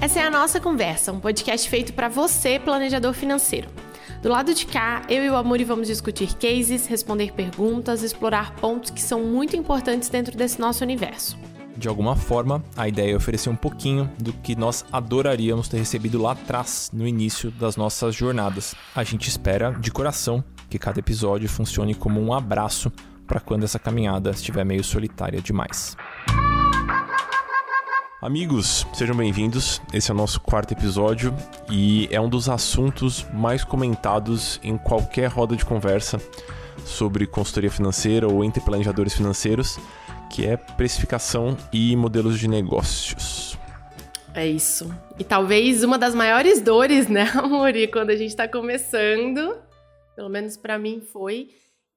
Essa é a nossa conversa, um podcast feito para você, planejador financeiro. Do lado de cá, eu e o Amuri vamos discutir cases, responder perguntas, explorar pontos que são muito importantes dentro desse nosso universo. De alguma forma, a ideia é oferecer um pouquinho do que nós adoraríamos ter recebido lá atrás, no início das nossas jornadas. A gente espera, de coração, que cada episódio funcione como um abraço para quando essa caminhada estiver meio solitária demais. Amigos, sejam bem-vindos. Esse é o nosso quarto episódio e é um dos assuntos mais comentados em qualquer roda de conversa sobre consultoria financeira ou entre planejadores financeiros, que é precificação e modelos de negócios. É isso. E talvez uma das maiores dores, né, Amori, quando a gente está começando, pelo menos para mim foi,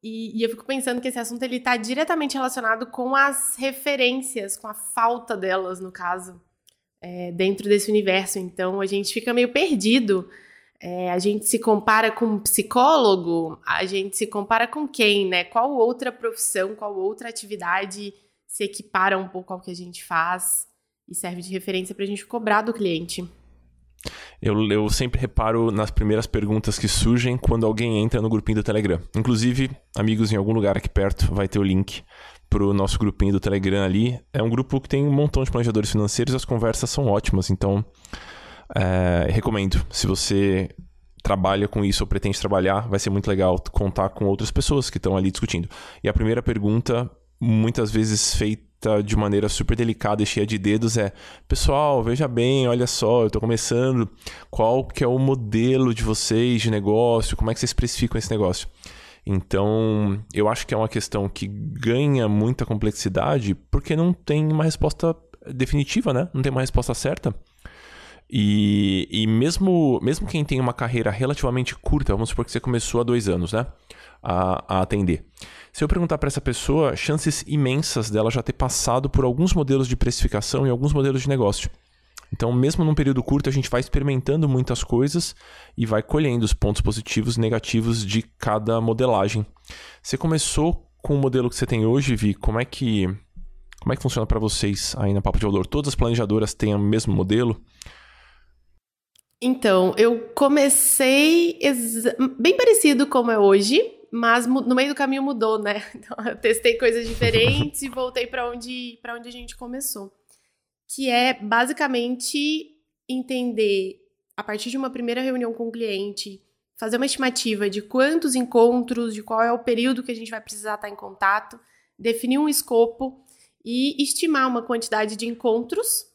e, e, eu fico pensando que esse assunto ele está diretamente relacionado com as referências, com a falta delas, no caso, é, dentro desse universo. Então a gente fica meio perdido. É, a gente se compara com um psicólogo, a gente se compara com quem, né? Qual outra profissão, qual outra atividade se equipara um pouco ao que a gente faz e serve de referência para a gente cobrar do cliente. Eu, eu sempre reparo nas primeiras perguntas que surgem quando alguém entra no grupinho do Telegram. Inclusive, amigos, em algum lugar aqui perto vai ter o link pro nosso grupinho do Telegram ali. É um grupo que tem um montão de planejadores financeiros, as conversas são ótimas, então é, recomendo. Se você trabalha com isso ou pretende trabalhar, vai ser muito legal contar com outras pessoas que estão ali discutindo. E a primeira pergunta, muitas vezes feita de maneira super delicada e cheia de dedos é: pessoal, veja bem, olha só, eu estou começando, qual que é o modelo de vocês de negócio, como é que vocês precificam esse negócio? Então, eu acho que é uma questão que ganha muita complexidade porque não tem uma resposta definitiva, né? Não tem uma resposta certa. E, e mesmo, mesmo quem tem uma carreira relativamente curta, vamos supor que você começou há dois anos, né? A, a atender. Se eu perguntar para essa pessoa, chances imensas dela já ter passado por alguns modelos de precificação e alguns modelos de negócio. Então, mesmo num período curto, a gente vai experimentando muitas coisas e vai colhendo os pontos positivos e negativos de cada modelagem. Você começou com o modelo que você tem hoje, Vi, como é que como é que funciona para vocês aí na Papo de Valor? Todas as planejadoras têm o mesmo modelo? Então, eu comecei bem parecido como é hoje, mas no meio do caminho mudou, né? Então eu testei coisas diferentes e voltei para onde onde a gente começou, que é basicamente entender a partir de uma primeira reunião com o cliente, fazer uma estimativa de quantos encontros, de qual é o período que a gente vai precisar estar em contato, definir um escopo e estimar uma quantidade de encontros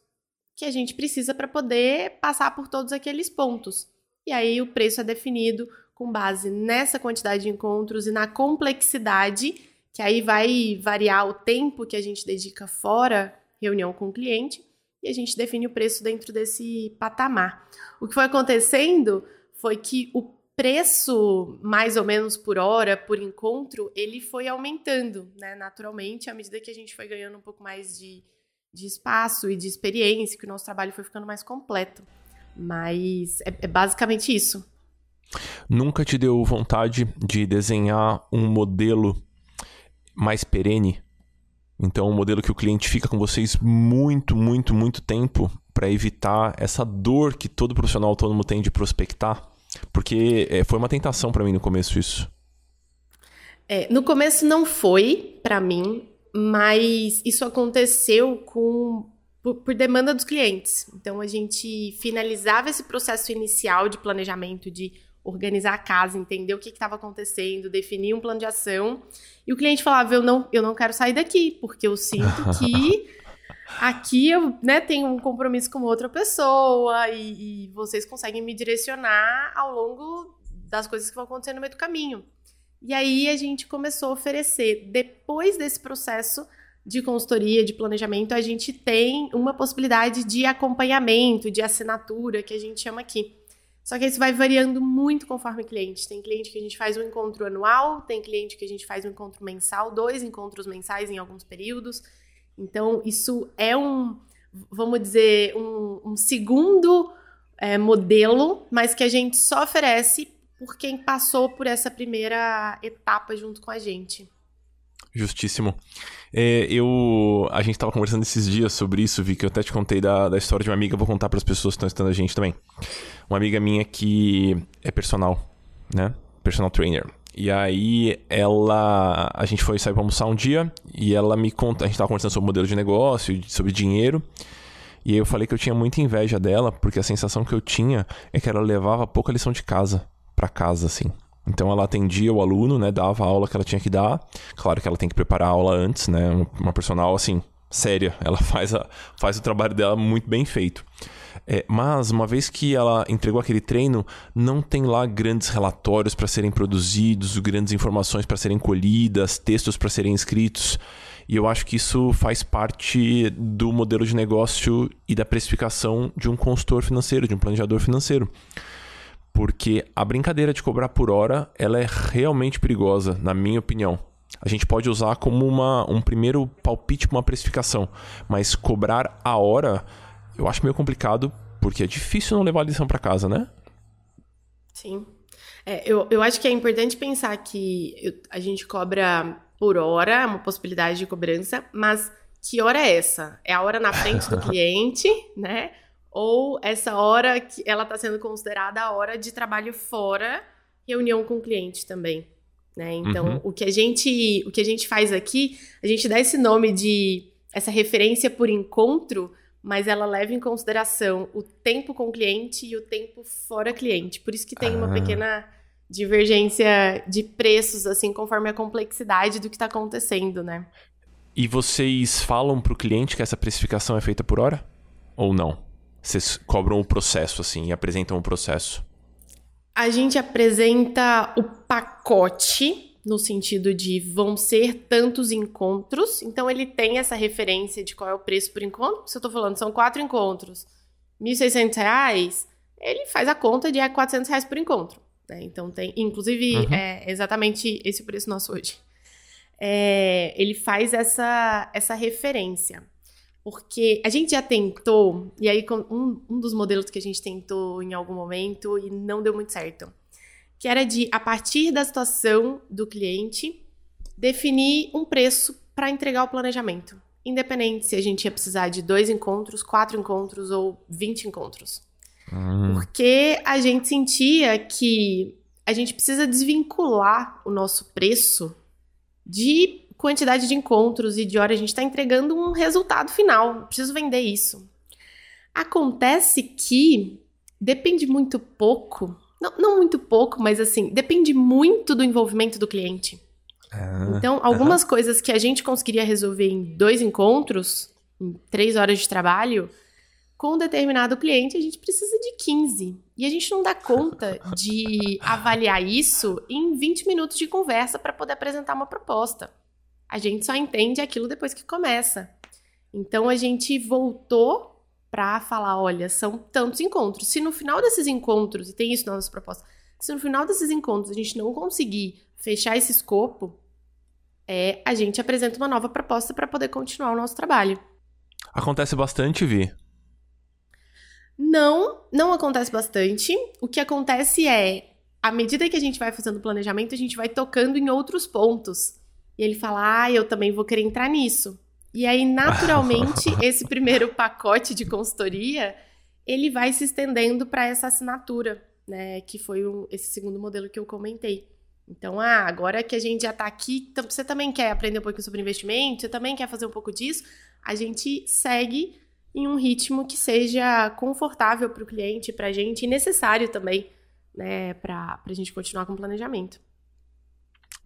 que a gente precisa para poder passar por todos aqueles pontos. E aí o preço é definido com base nessa quantidade de encontros e na complexidade, que aí vai variar o tempo que a gente dedica fora reunião com o cliente, e a gente define o preço dentro desse patamar. O que foi acontecendo foi que o preço, mais ou menos por hora, por encontro, ele foi aumentando, né, naturalmente, à medida que a gente foi ganhando um pouco mais de, de espaço e de experiência, que o nosso trabalho foi ficando mais completo. Mas é, é basicamente isso. Nunca te deu vontade de desenhar um modelo mais perene? Então, um modelo que o cliente fica com vocês muito, muito, muito tempo para evitar essa dor que todo profissional autônomo tem de prospectar? Porque é, foi uma tentação para mim no começo isso. É, no começo não foi para mim, mas isso aconteceu com por, por, demanda dos clientes. Então a gente finalizava esse processo inicial de planejamento de organizar a casa, entender o que estava acontecendo, definir um plano de ação. E o cliente falava: eu não, eu não quero sair daqui, porque eu sinto que aqui eu né, tenho um compromisso com outra pessoa e, e vocês conseguem me direcionar ao longo das coisas que vão acontecer no meio do caminho. E aí a gente começou a oferecer, depois desse processo de consultoria, de planejamento, a gente tem uma possibilidade de acompanhamento, de assinatura, que a gente chama aqui. Só que isso vai variando muito conforme cliente. Tem cliente que a gente faz um encontro anual, tem cliente que a gente faz um encontro mensal, dois encontros mensais em alguns períodos. Então, isso é um, vamos dizer, um, um segundo é, modelo, mas que a gente só oferece por quem passou por essa primeira etapa junto com a gente. Justíssimo. É, eu, a gente estava conversando esses dias sobre isso, Vi, que eu até te contei da, da história de uma amiga, vou contar para as pessoas que estão estudando a gente também. Uma amiga minha que é personal, né? Personal trainer. E aí ela. A gente foi sair pra almoçar um dia e ela me conta. A gente tava conversando sobre modelo de negócio, sobre dinheiro. E aí eu falei que eu tinha muita inveja dela, porque a sensação que eu tinha é que ela levava pouca lição de casa para casa, assim. Então ela atendia o aluno, né? Dava a aula que ela tinha que dar. Claro que ela tem que preparar a aula antes, né? Uma personal, assim, séria. Ela faz, a, faz o trabalho dela muito bem feito. É, mas, uma vez que ela entregou aquele treino, não tem lá grandes relatórios para serem produzidos, grandes informações para serem colhidas, textos para serem escritos. E eu acho que isso faz parte do modelo de negócio e da precificação de um consultor financeiro, de um planejador financeiro porque a brincadeira de cobrar por hora ela é realmente perigosa, na minha opinião. A gente pode usar como uma, um primeiro palpite para uma precificação, mas cobrar a hora eu acho meio complicado, porque é difícil não levar a lição para casa, né? Sim. É, eu, eu acho que é importante pensar que a gente cobra por hora, é uma possibilidade de cobrança, mas que hora é essa? É a hora na frente do cliente, né? Ou essa hora que ela está sendo considerada a hora de trabalho fora reunião com o cliente também. Né? Então, uhum. o, que a gente, o que a gente faz aqui, a gente dá esse nome de essa referência por encontro, mas ela leva em consideração o tempo com o cliente e o tempo fora cliente. Por isso que tem ah. uma pequena divergência de preços, assim, conforme a complexidade do que está acontecendo, né? E vocês falam para o cliente que essa precificação é feita por hora? Ou não? Vocês cobram o processo, assim, e apresentam o processo? A gente apresenta o pacote, no sentido de vão ser tantos encontros. Então, ele tem essa referência de qual é o preço por encontro. Se eu tô falando, são quatro encontros, R$ 1.600, ele faz a conta de 400 reais por encontro. Né? Então, tem, inclusive, uhum. é exatamente esse o preço nosso hoje. É, ele faz essa, essa referência. Porque a gente já tentou, e aí um, um dos modelos que a gente tentou em algum momento e não deu muito certo, que era de, a partir da situação do cliente, definir um preço para entregar o planejamento. Independente se a gente ia precisar de dois encontros, quatro encontros ou vinte encontros. Hum. Porque a gente sentia que a gente precisa desvincular o nosso preço de quantidade de encontros e de horas, a gente está entregando um resultado final. Preciso vender isso. Acontece que depende muito pouco, não, não muito pouco, mas assim, depende muito do envolvimento do cliente. Ah, então, algumas coisas que a gente conseguiria resolver em dois encontros, em três horas de trabalho, com um determinado cliente, a gente precisa de 15. E a gente não dá conta de avaliar isso em 20 minutos de conversa para poder apresentar uma proposta. A gente só entende aquilo depois que começa. Então a gente voltou para falar, olha, são tantos encontros. Se no final desses encontros, e tem isso na nossa proposta, se no final desses encontros a gente não conseguir fechar esse escopo, é, a gente apresenta uma nova proposta para poder continuar o nosso trabalho. Acontece bastante, Vi? Não, não acontece bastante. O que acontece é, à medida que a gente vai fazendo o planejamento, a gente vai tocando em outros pontos. E ele fala: Ah, eu também vou querer entrar nisso. E aí, naturalmente, esse primeiro pacote de consultoria ele vai se estendendo para essa assinatura, né? Que foi o, esse segundo modelo que eu comentei. Então, ah, agora que a gente já está aqui, então você também quer aprender um pouquinho sobre investimento, você também quer fazer um pouco disso, a gente segue em um ritmo que seja confortável para o cliente, para a gente, e necessário também, né, para a gente continuar com o planejamento.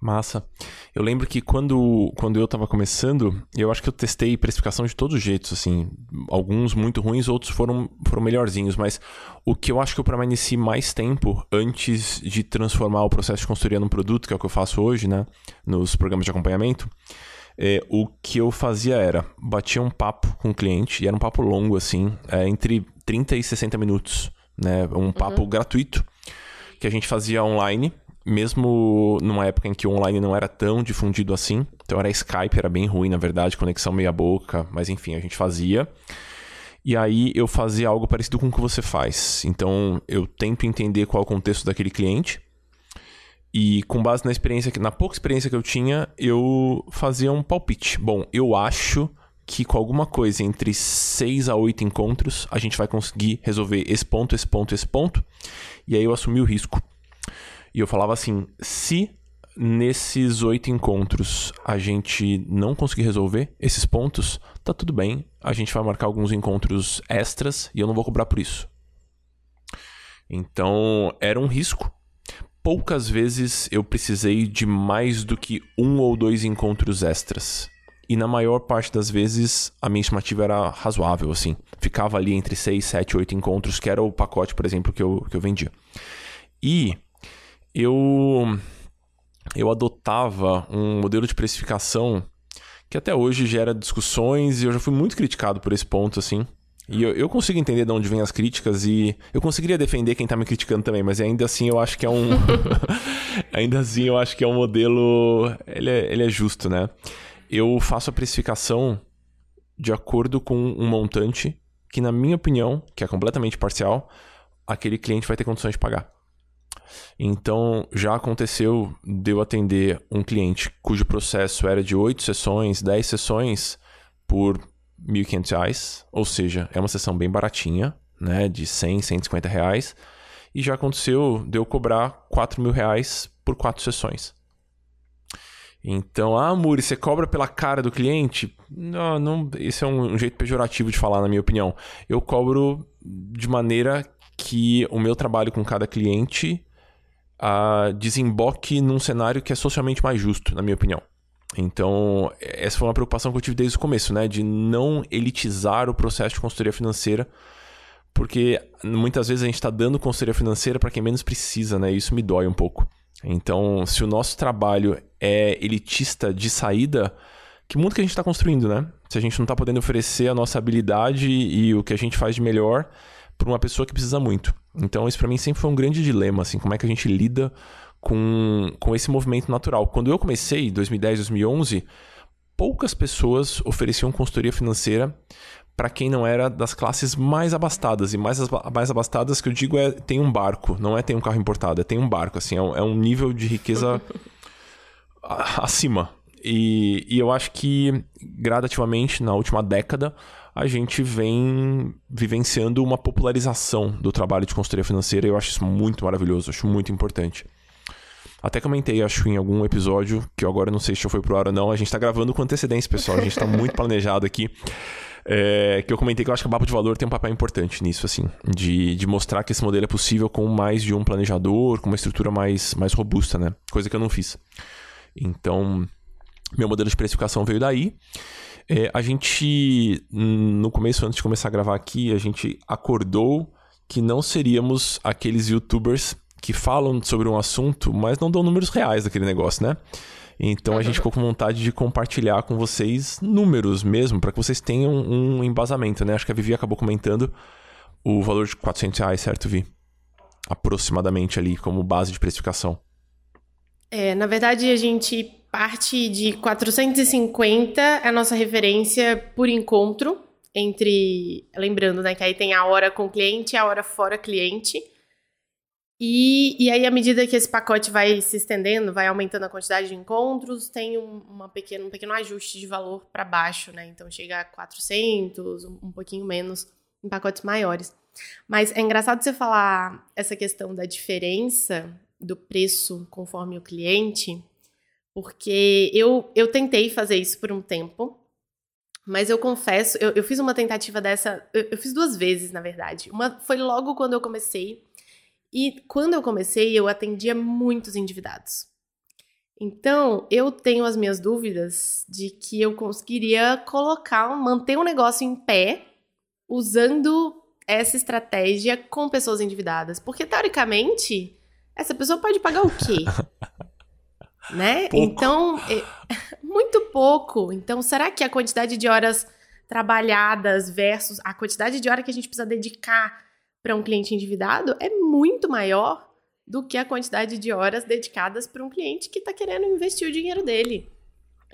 Massa. Eu lembro que quando, quando eu tava começando, eu acho que eu testei precificação de todos os jeitos, assim. Alguns muito ruins, outros foram, foram melhorzinhos. Mas o que eu acho que eu permaneci mais tempo antes de transformar o processo de consultoria num produto, que é o que eu faço hoje, né? Nos programas de acompanhamento. É, o que eu fazia era, batia um papo com o cliente, e era um papo longo, assim, é, entre 30 e 60 minutos, né? Um papo uhum. gratuito, que a gente fazia online mesmo numa época em que o online não era tão difundido assim, então era Skype, era bem ruim, na verdade, conexão meia boca, mas enfim, a gente fazia. E aí eu fazia algo parecido com o que você faz. Então eu tento entender qual é o contexto daquele cliente, E com base na experiência, na pouca experiência que eu tinha, eu fazia um palpite. Bom, eu acho que com alguma coisa entre 6 a 8 encontros, a gente vai conseguir resolver esse ponto, esse ponto, esse ponto. E aí eu assumi o risco. E eu falava assim: se nesses oito encontros a gente não conseguir resolver esses pontos, tá tudo bem. A gente vai marcar alguns encontros extras e eu não vou cobrar por isso. Então era um risco. Poucas vezes eu precisei de mais do que um ou dois encontros extras. E na maior parte das vezes a minha estimativa era razoável, assim. Ficava ali entre 6, 7, 8 encontros, que era o pacote, por exemplo, que eu, que eu vendia. E eu, eu adotava um modelo de precificação que até hoje gera discussões e eu já fui muito criticado por esse ponto, assim. E eu, eu, consigo entender de onde vêm as críticas e eu conseguiria defender quem tá me criticando também, mas ainda assim eu acho que é um. ainda assim eu acho que é um modelo. Ele é, ele é justo, né? eu faço a precificação de acordo com um montante que, na minha opinião, que é completamente parcial, aquele cliente vai ter condições de pagar. Então, já aconteceu de eu atender um cliente cujo processo era de 8 sessões, 10 sessões por R$ 1.500, ou seja, é uma sessão bem baratinha, né, de 100, 150 reais, e já aconteceu de eu cobrar R$ mil reais por quatro sessões. Então, ah, Muri, você cobra pela cara do cliente? Não, não, esse é um, um jeito pejorativo de falar, na minha opinião. Eu cobro de maneira que o meu trabalho com cada cliente uh, desemboque num cenário que é socialmente mais justo, na minha opinião. Então, essa foi uma preocupação que eu tive desde o começo, né? De não elitizar o processo de consultoria financeira, porque muitas vezes a gente está dando consultoria financeira para quem menos precisa, né? E isso me dói um pouco. Então, se o nosso trabalho é elitista de saída, que mundo que a gente está construindo, né? Se a gente não está podendo oferecer a nossa habilidade e o que a gente faz de melhor para uma pessoa que precisa muito. Então, isso para mim sempre foi um grande dilema, assim, como é que a gente lida com, com esse movimento natural. Quando eu comecei, em 2010, 2011, poucas pessoas ofereciam consultoria financeira para quem não era das classes mais abastadas. E mais, mais abastadas que eu digo é tem um barco, não é tem um carro importado, é tem um barco, assim, é um, é um nível de riqueza acima. E, e eu acho que gradativamente, na última década, a gente vem vivenciando uma popularização do trabalho de consultoria financeira e eu acho isso muito maravilhoso, acho muito importante. Até comentei, acho, em algum episódio, que eu agora não sei se já foi pro ar ou não, a gente tá gravando com antecedência, pessoal, a gente tá muito planejado aqui. É, que eu comentei que eu acho que a Papo de Valor tem um papel importante nisso, assim, de, de mostrar que esse modelo é possível com mais de um planejador, com uma estrutura mais, mais robusta, né? Coisa que eu não fiz. Então, meu modelo de precificação veio daí. É, a gente, no começo, antes de começar a gravar aqui, a gente acordou que não seríamos aqueles youtubers que falam sobre um assunto, mas não dão números reais daquele negócio, né? Então a gente ficou com vontade de compartilhar com vocês números mesmo, para que vocês tenham um embasamento, né? Acho que a Vivi acabou comentando o valor de 400 reais, certo, Vi? Aproximadamente ali, como base de precificação. É, na verdade, a gente parte de 450, é a nossa referência por encontro, entre. Lembrando, né, que aí tem a hora com cliente e a hora fora cliente. E, e aí, à medida que esse pacote vai se estendendo, vai aumentando a quantidade de encontros, tem um, uma pequeno, um pequeno ajuste de valor para baixo, né? Então chega a 400, um, um pouquinho menos em pacotes maiores. Mas é engraçado você falar essa questão da diferença do preço conforme o cliente, porque eu, eu tentei fazer isso por um tempo, mas eu confesso, eu, eu fiz uma tentativa dessa, eu, eu fiz duas vezes, na verdade. Uma foi logo quando eu comecei e quando eu comecei, eu atendia muitos endividados. Então, eu tenho as minhas dúvidas de que eu conseguiria colocar, manter um negócio em pé usando essa estratégia com pessoas endividadas. Porque, teoricamente, essa pessoa pode pagar o quê? né? Pouco. Então, é, muito pouco. Então, será que a quantidade de horas trabalhadas versus a quantidade de hora que a gente precisa dedicar para um cliente endividado é muito maior do que a quantidade de horas dedicadas para um cliente que está querendo investir o dinheiro dele.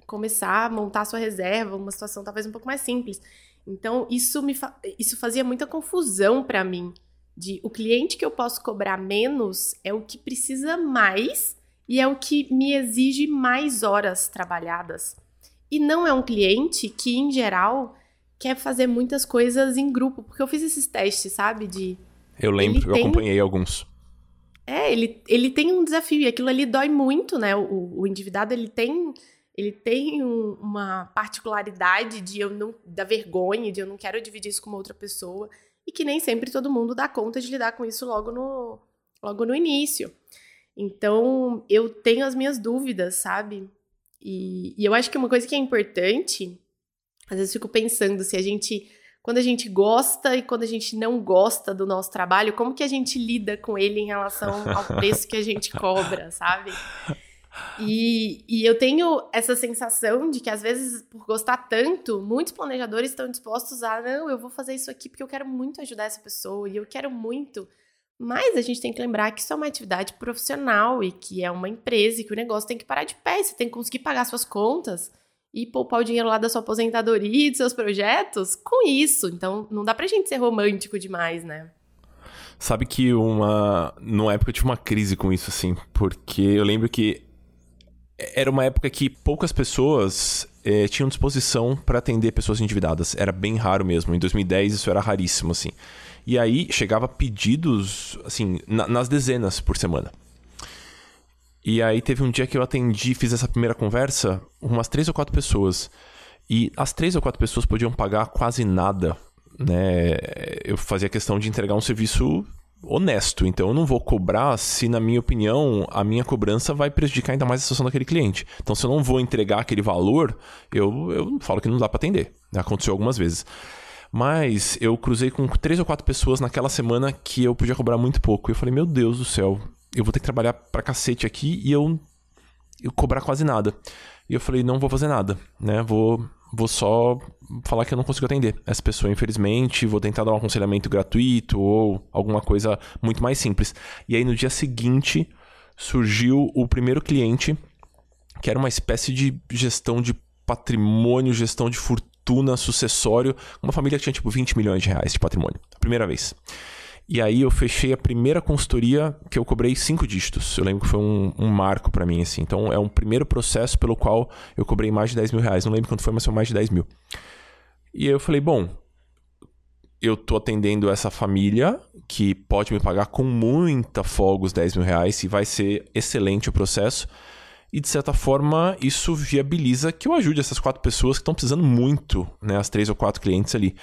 Começar a montar sua reserva, uma situação talvez um pouco mais simples. Então, isso, me fa isso fazia muita confusão para mim. De o cliente que eu posso cobrar menos é o que precisa mais e é o que me exige mais horas trabalhadas. E não é um cliente que, em geral, quer fazer muitas coisas em grupo, porque eu fiz esses testes, sabe? De. Eu lembro, eu tem... acompanhei alguns. É, ele, ele tem um desafio, e aquilo ali dói muito, né? O, o endividado, ele tem ele tem um, uma particularidade de eu não da vergonha, de eu não quero dividir isso com outra pessoa e que nem sempre todo mundo dá conta de lidar com isso logo no logo no início. Então, eu tenho as minhas dúvidas, sabe? E, e eu acho que uma coisa que é importante, às vezes fico pensando se a gente quando a gente gosta e quando a gente não gosta do nosso trabalho, como que a gente lida com ele em relação ao preço que a gente cobra, sabe? E, e eu tenho essa sensação de que, às vezes, por gostar tanto, muitos planejadores estão dispostos a, não, eu vou fazer isso aqui porque eu quero muito ajudar essa pessoa e eu quero muito. Mas a gente tem que lembrar que isso é uma atividade profissional e que é uma empresa e que o negócio tem que parar de pé, você tem que conseguir pagar suas contas e poupar o dinheiro lá da sua aposentadoria e dos seus projetos com isso. Então, não dá pra gente ser romântico demais, né? Sabe que uma. Numa época eu tive uma crise com isso, assim, porque eu lembro que era uma época que poucas pessoas é, tinham disposição para atender pessoas endividadas. Era bem raro mesmo. Em 2010 isso era raríssimo, assim. E aí chegava pedidos, assim, na, nas dezenas por semana. E aí teve um dia que eu atendi, fiz essa primeira conversa, umas três ou quatro pessoas. E as três ou quatro pessoas podiam pagar quase nada, né? Eu fazia questão de entregar um serviço honesto. Então eu não vou cobrar se, na minha opinião, a minha cobrança vai prejudicar ainda mais a situação daquele cliente. Então se eu não vou entregar aquele valor, eu, eu falo que não dá para atender. Aconteceu algumas vezes. Mas eu cruzei com três ou quatro pessoas naquela semana que eu podia cobrar muito pouco. E eu falei, meu Deus do céu, eu vou ter que trabalhar pra cacete aqui e eu, eu cobrar quase nada. E eu falei, não vou fazer nada, né? Vou vou só falar que eu não consigo atender essa pessoa, infelizmente, vou tentar dar um aconselhamento gratuito ou alguma coisa muito mais simples. E aí no dia seguinte surgiu o primeiro cliente, que era uma espécie de gestão de patrimônio, gestão de fortuna, sucessório, uma família que tinha tipo 20 milhões de reais de patrimônio, primeira vez. E aí eu fechei a primeira consultoria que eu cobrei cinco dígitos. Eu lembro que foi um, um marco para mim, assim. Então é um primeiro processo pelo qual eu cobrei mais de 10 mil reais. Não lembro quanto foi, mas foi mais de 10 mil. E aí eu falei, bom, eu tô atendendo essa família que pode me pagar com muita folga os 10 mil reais e vai ser excelente o processo. E de certa forma, isso viabiliza que eu ajude essas quatro pessoas que estão precisando muito, né? As três ou quatro clientes ali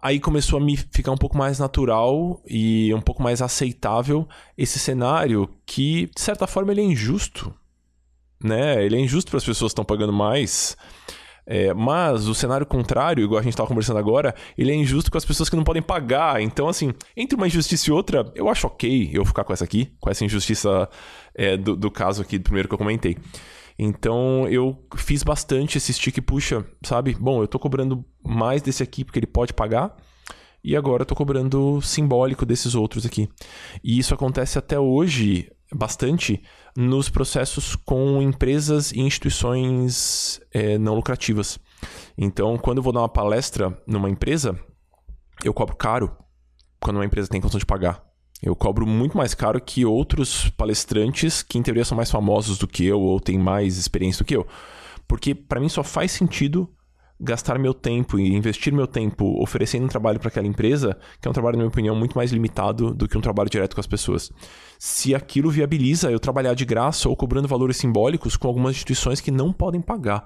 aí começou a me ficar um pouco mais natural e um pouco mais aceitável esse cenário que, de certa forma, ele é injusto. Né? Ele é injusto para as pessoas que estão pagando mais. É, mas o cenário contrário, igual a gente estava conversando agora, ele é injusto com as pessoas que não podem pagar. Então, assim, entre uma injustiça e outra, eu acho ok eu ficar com essa aqui, com essa injustiça é, do, do caso aqui do primeiro que eu comentei. Então eu fiz bastante esse stick puxa, sabe? Bom, eu tô cobrando mais desse aqui porque ele pode pagar. E agora eu tô cobrando simbólico desses outros aqui. E isso acontece até hoje bastante nos processos com empresas e instituições é, não lucrativas. Então, quando eu vou dar uma palestra numa empresa, eu cobro caro quando uma empresa tem condição de pagar. Eu cobro muito mais caro que outros palestrantes que, em teoria, são mais famosos do que eu ou têm mais experiência do que eu. Porque, para mim, só faz sentido gastar meu tempo e investir meu tempo oferecendo um trabalho para aquela empresa, que é um trabalho, na minha opinião, muito mais limitado do que um trabalho direto com as pessoas. Se aquilo viabiliza eu trabalhar de graça ou cobrando valores simbólicos com algumas instituições que não podem pagar.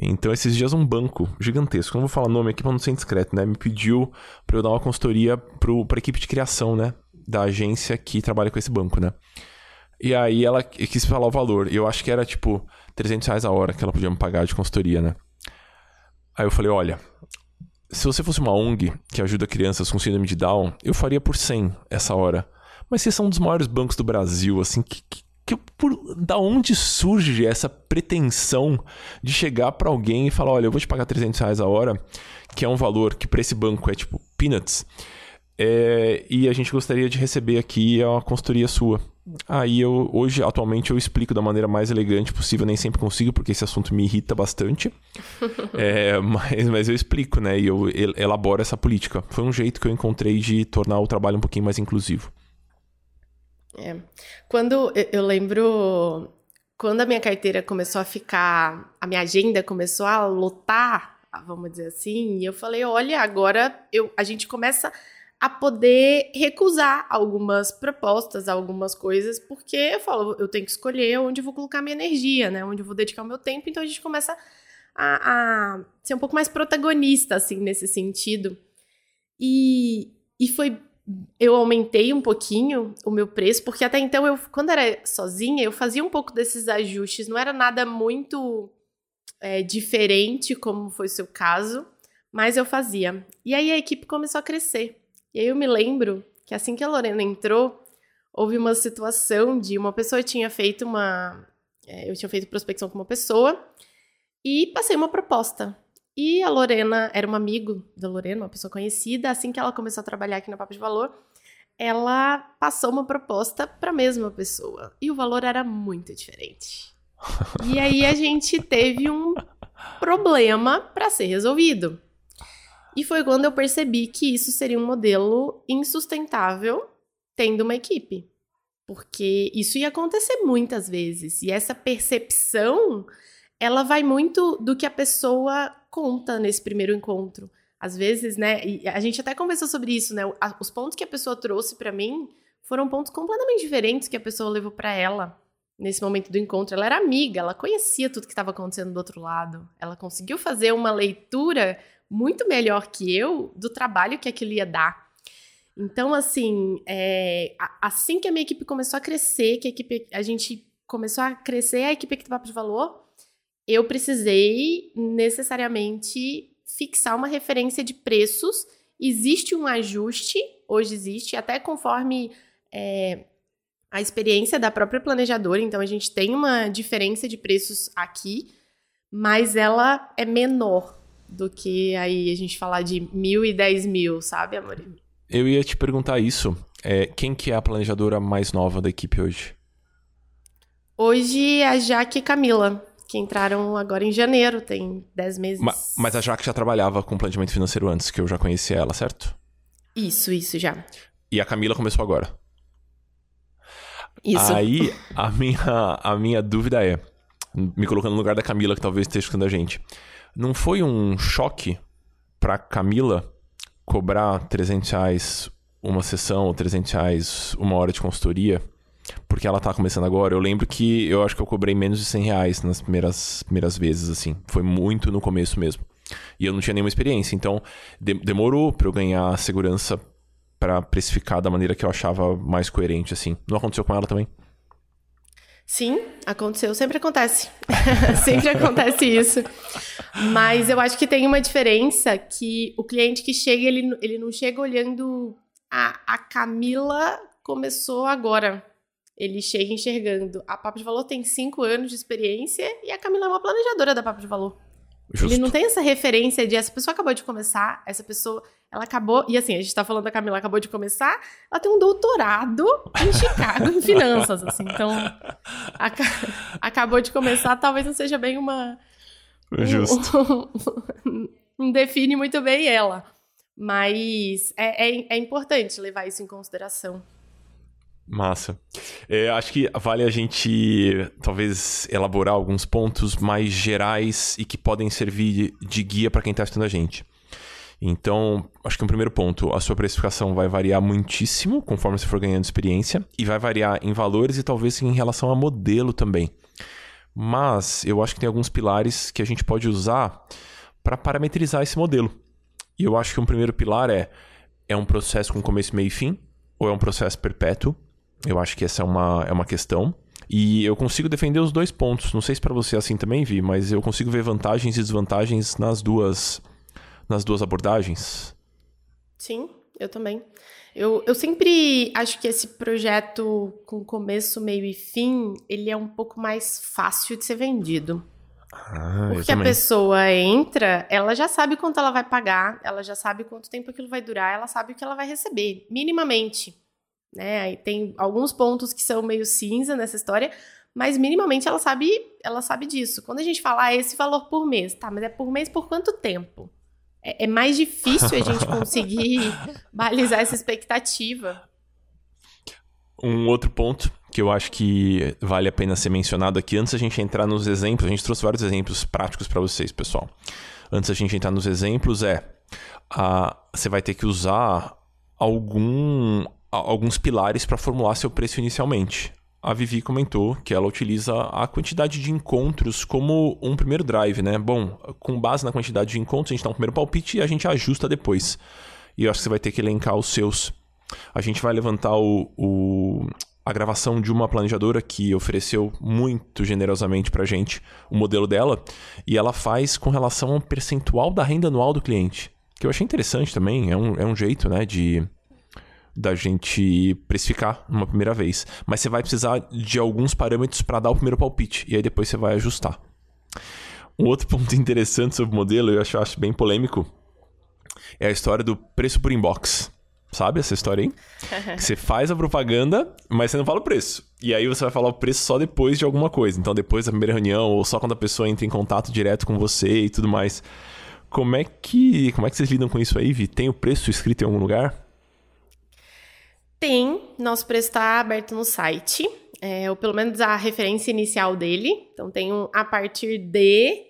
Então, esses dias, um banco gigantesco, não vou falar nome aqui para não ser indiscreto, né? Me pediu para eu dar uma consultoria para a equipe de criação, né? Da agência que trabalha com esse banco, né? E aí ela quis falar o valor. E eu acho que era tipo 300 reais a hora que ela podia me pagar de consultoria, né? Aí eu falei: olha, se você fosse uma ONG que ajuda crianças com síndrome de Down, eu faria por 100 essa hora. Mas vocês são um dos maiores bancos do Brasil, assim, que, que que por, da onde surge essa pretensão de chegar para alguém e falar, olha, eu vou te pagar 300 reais a hora, que é um valor que para esse banco é tipo peanuts, é, e a gente gostaria de receber aqui a consultoria sua. Aí eu, hoje, atualmente, eu explico da maneira mais elegante possível, nem sempre consigo, porque esse assunto me irrita bastante. é, mas, mas eu explico, né? E eu elaboro essa política. Foi um jeito que eu encontrei de tornar o trabalho um pouquinho mais inclusivo. É. Quando eu lembro quando a minha carteira começou a ficar, a minha agenda começou a lotar, vamos dizer assim, eu falei, olha, agora eu, a gente começa a poder recusar algumas propostas, algumas coisas, porque eu falo, eu tenho que escolher onde eu vou colocar minha energia, né? Onde eu vou dedicar o meu tempo, então a gente começa a, a ser um pouco mais protagonista, assim, nesse sentido. E, e foi. Eu aumentei um pouquinho o meu preço, porque até então, eu, quando era sozinha, eu fazia um pouco desses ajustes, não era nada muito é, diferente, como foi o seu caso, mas eu fazia. E aí a equipe começou a crescer. E aí eu me lembro que assim que a Lorena entrou, houve uma situação de uma pessoa tinha feito uma. É, eu tinha feito prospecção com uma pessoa e passei uma proposta. E a Lorena era um amigo da Lorena, uma pessoa conhecida. Assim que ela começou a trabalhar aqui na Papo de Valor, ela passou uma proposta para a mesma pessoa. E o valor era muito diferente. e aí a gente teve um problema para ser resolvido. E foi quando eu percebi que isso seria um modelo insustentável tendo uma equipe. Porque isso ia acontecer muitas vezes. E essa percepção, ela vai muito do que a pessoa conta nesse primeiro encontro. Às vezes, né? E a gente até conversou sobre isso, né? Os pontos que a pessoa trouxe para mim foram pontos completamente diferentes que a pessoa levou para ela nesse momento do encontro. Ela era amiga, ela conhecia tudo que estava acontecendo do outro lado. Ela conseguiu fazer uma leitura muito melhor que eu do trabalho que aquilo ia dar. Então, assim, é, assim que a minha equipe começou a crescer, que a equipe, a gente começou a crescer, a equipe Papo de Valor, eu precisei necessariamente fixar uma referência de preços. Existe um ajuste, hoje existe, até conforme é, a experiência da própria planejadora. Então, a gente tem uma diferença de preços aqui, mas ela é menor do que aí a gente falar de mil e dez mil, sabe, amor? Eu ia te perguntar isso. É, quem que é a planejadora mais nova da equipe hoje? Hoje é a Jaque e Camila, que entraram agora em janeiro, tem dez meses. Ma mas a Jaque já trabalhava com planejamento financeiro antes, que eu já conhecia ela, certo? Isso, isso já. E a Camila começou agora. Isso. Aí a minha, a minha dúvida é, me colocando no lugar da Camila, que talvez esteja escutando a gente. Não foi um choque pra Camila cobrar 300 reais uma sessão ou 300 reais uma hora de consultoria? Porque ela tá começando agora. Eu lembro que eu acho que eu cobrei menos de 100 reais nas primeiras, primeiras vezes, assim. Foi muito no começo mesmo. E eu não tinha nenhuma experiência. Então, de demorou para eu ganhar segurança para precificar da maneira que eu achava mais coerente, assim. Não aconteceu com ela também? Sim, aconteceu. Sempre acontece. Sempre acontece isso. Mas eu acho que tem uma diferença que o cliente que chega, ele, ele não chega olhando a, a Camila começou agora. Ele chega enxergando. A Papo de Valor tem cinco anos de experiência e a Camila é uma planejadora da Papo de Valor. Justo. Ele não tem essa referência de essa pessoa acabou de começar, essa pessoa, ela acabou, e assim, a gente tá falando da Camila, acabou de começar, ela tem um doutorado em Chicago em finanças, assim, então acabou de começar, talvez não seja bem uma Justo. não define muito bem ela, mas é, é, é importante levar isso em consideração. Massa. É, acho que vale a gente talvez elaborar alguns pontos mais gerais e que podem servir de guia para quem está estudando a gente. Então, acho que um primeiro ponto, a sua precificação vai variar muitíssimo conforme você for ganhando experiência e vai variar em valores e talvez em relação a modelo também. Mas eu acho que tem alguns pilares que a gente pode usar para parametrizar esse modelo. E eu acho que um primeiro pilar é é um processo com começo, meio e fim ou é um processo perpétuo? Eu acho que essa é uma, é uma questão. E eu consigo defender os dois pontos. Não sei se para você é assim também, Vi, mas eu consigo ver vantagens e desvantagens nas duas, nas duas abordagens. Sim, eu também. Eu, eu sempre acho que esse projeto com começo, meio e fim, ele é um pouco mais fácil de ser vendido. Ah, Porque a pessoa entra, ela já sabe quanto ela vai pagar, ela já sabe quanto tempo aquilo vai durar, ela sabe o que ela vai receber, minimamente né? Aí tem alguns pontos que são meio cinza nessa história, mas minimamente ela sabe, ela sabe disso. Quando a gente fala ah, esse valor por mês, tá, mas é por mês por quanto tempo? É, é mais difícil a gente conseguir balizar essa expectativa. Um outro ponto que eu acho que vale a pena ser mencionado aqui, antes a gente entrar nos exemplos, a gente trouxe vários exemplos práticos para vocês, pessoal. Antes a gente entrar nos exemplos, é a, você vai ter que usar algum, alguns pilares para formular seu preço inicialmente. A Vivi comentou que ela utiliza a quantidade de encontros como um primeiro drive, né? Bom, com base na quantidade de encontros, a gente dá um primeiro palpite e a gente ajusta depois. E eu acho que você vai ter que elencar os seus. A gente vai levantar o, o a gravação de uma planejadora que ofereceu muito generosamente pra gente o modelo dela, e ela faz com relação ao percentual da renda anual do cliente, que eu achei interessante também, é um, é um jeito, né, de da gente precificar uma primeira vez, mas você vai precisar de alguns parâmetros para dar o primeiro palpite, e aí depois você vai ajustar. Um outro ponto interessante sobre o modelo, eu acho, eu acho bem polêmico, é a história do preço por inbox. Sabe essa história aí? você faz a propaganda, mas você não fala o preço. E aí você vai falar o preço só depois de alguma coisa. Então, depois da primeira reunião, ou só quando a pessoa entra em contato direto com você e tudo mais. Como é que, como é que vocês lidam com isso aí, Vi? Tem o preço escrito em algum lugar? Tem. Nosso preço está aberto no site. É, ou pelo menos a referência inicial dele. Então, tem um a partir de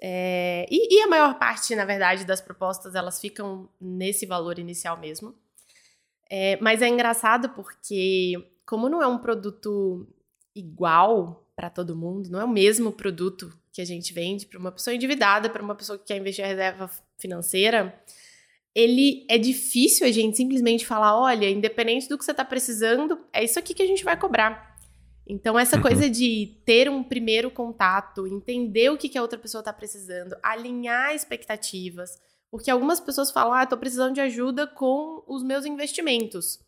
é, e, e, a maior parte, na verdade, das propostas elas ficam nesse valor inicial mesmo. É, mas é engraçado porque, como não é um produto igual para todo mundo, não é o mesmo produto que a gente vende para uma pessoa endividada, para uma pessoa que quer investir em reserva financeira, ele é difícil a gente simplesmente falar: olha, independente do que você está precisando, é isso aqui que a gente vai cobrar. Então, essa uhum. coisa de ter um primeiro contato, entender o que, que a outra pessoa está precisando, alinhar expectativas, porque algumas pessoas falam, ah, estou precisando de ajuda com os meus investimentos.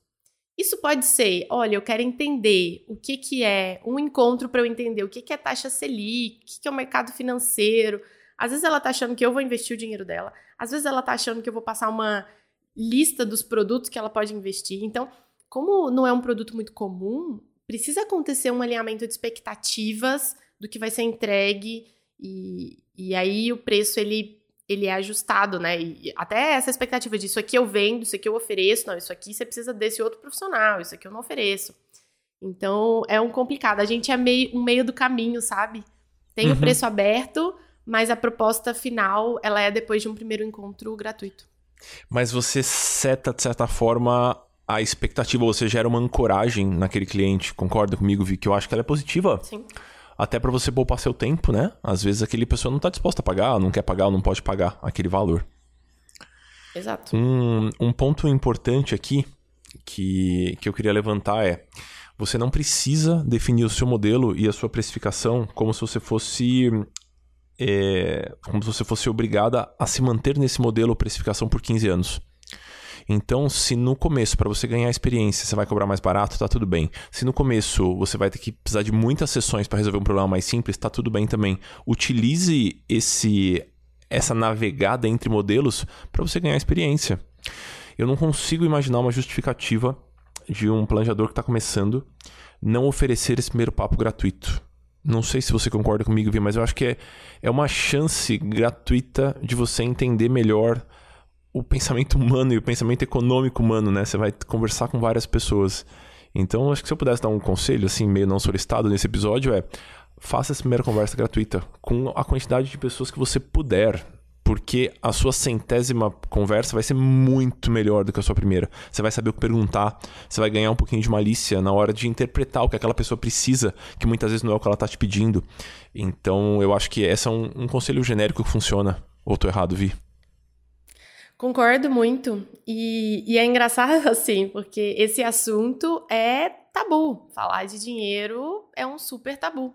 Isso pode ser, olha, eu quero entender o que, que é um encontro para eu entender o que, que é taxa Selic, o que, que é o mercado financeiro. Às vezes ela está achando que eu vou investir o dinheiro dela, às vezes ela está achando que eu vou passar uma lista dos produtos que ela pode investir. Então, como não é um produto muito comum, precisa acontecer um alinhamento de expectativas do que vai ser entregue e, e aí o preço ele ele é ajustado, né? E até essa expectativa de isso aqui eu vendo, isso aqui eu ofereço, não, isso aqui você precisa desse outro profissional, isso aqui eu não ofereço. Então é um complicado. A gente é meio, um meio do caminho, sabe? Tem uhum. o preço aberto, mas a proposta final ela é depois de um primeiro encontro gratuito. Mas você seta, de certa forma, a expectativa, você gera uma ancoragem naquele cliente. Concorda comigo, Vi? Que eu acho que ela é positiva. Sim até para você poupar seu tempo, né? Às vezes aquele pessoa não está disposta a pagar, não quer pagar, ou não pode pagar aquele valor. Exato. Um, um ponto importante aqui que, que eu queria levantar é: você não precisa definir o seu modelo e a sua precificação como se você fosse. É, como se você fosse obrigada a se manter nesse modelo precificação por 15 anos. Então, se no começo, para você ganhar experiência, você vai cobrar mais barato, tá tudo bem. Se no começo você vai ter que precisar de muitas sessões para resolver um problema mais simples, tá tudo bem também. Utilize esse essa navegada entre modelos para você ganhar experiência. Eu não consigo imaginar uma justificativa de um planejador que está começando não oferecer esse primeiro papo gratuito. Não sei se você concorda comigo, Vi, mas eu acho que é, é uma chance gratuita de você entender melhor o pensamento humano e o pensamento econômico humano, né? Você vai conversar com várias pessoas. Então, acho que se eu pudesse dar um conselho, assim, meio não solicitado nesse episódio, é faça essa primeira conversa gratuita com a quantidade de pessoas que você puder. Porque a sua centésima conversa vai ser muito melhor do que a sua primeira. Você vai saber o que perguntar, você vai ganhar um pouquinho de malícia na hora de interpretar o que aquela pessoa precisa, que muitas vezes não é o que ela está te pedindo. Então, eu acho que esse é um, um conselho genérico que funciona. Ou tô errado, Vi? Concordo muito. E, e, é engraçado assim, porque esse assunto é tabu. Falar de dinheiro é um super tabu.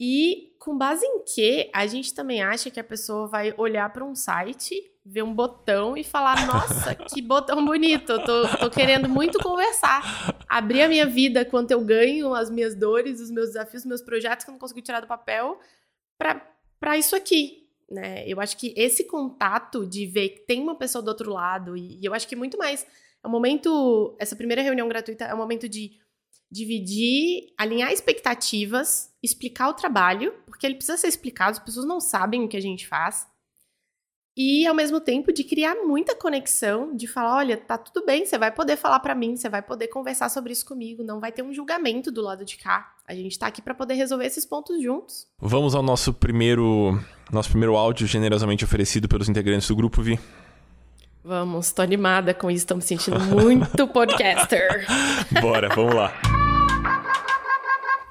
E com base em que a gente também acha que a pessoa vai olhar para um site, ver um botão e falar: Nossa, que botão bonito, eu tô, tô querendo muito conversar. Abrir a minha vida, quanto eu ganho, as minhas dores, os meus desafios, os meus projetos que eu não consigo tirar do papel, para isso aqui né? Eu acho que esse contato de ver que tem uma pessoa do outro lado, e, e eu acho que muito mais. É um momento. Essa primeira reunião gratuita é um momento de dividir, alinhar expectativas, explicar o trabalho, porque ele precisa ser explicado, as pessoas não sabem o que a gente faz. e ao mesmo tempo de criar muita conexão, de falar, olha, tá tudo bem, você vai poder falar para mim, você vai poder conversar sobre isso comigo, não vai ter um julgamento do lado de cá. A gente tá aqui para poder resolver esses pontos juntos. Vamos ao nosso primeiro, nosso primeiro áudio generosamente oferecido pelos integrantes do grupo, Vi. Vamos, tô animada com isso, tô me sentindo muito podcaster. Bora, vamos lá.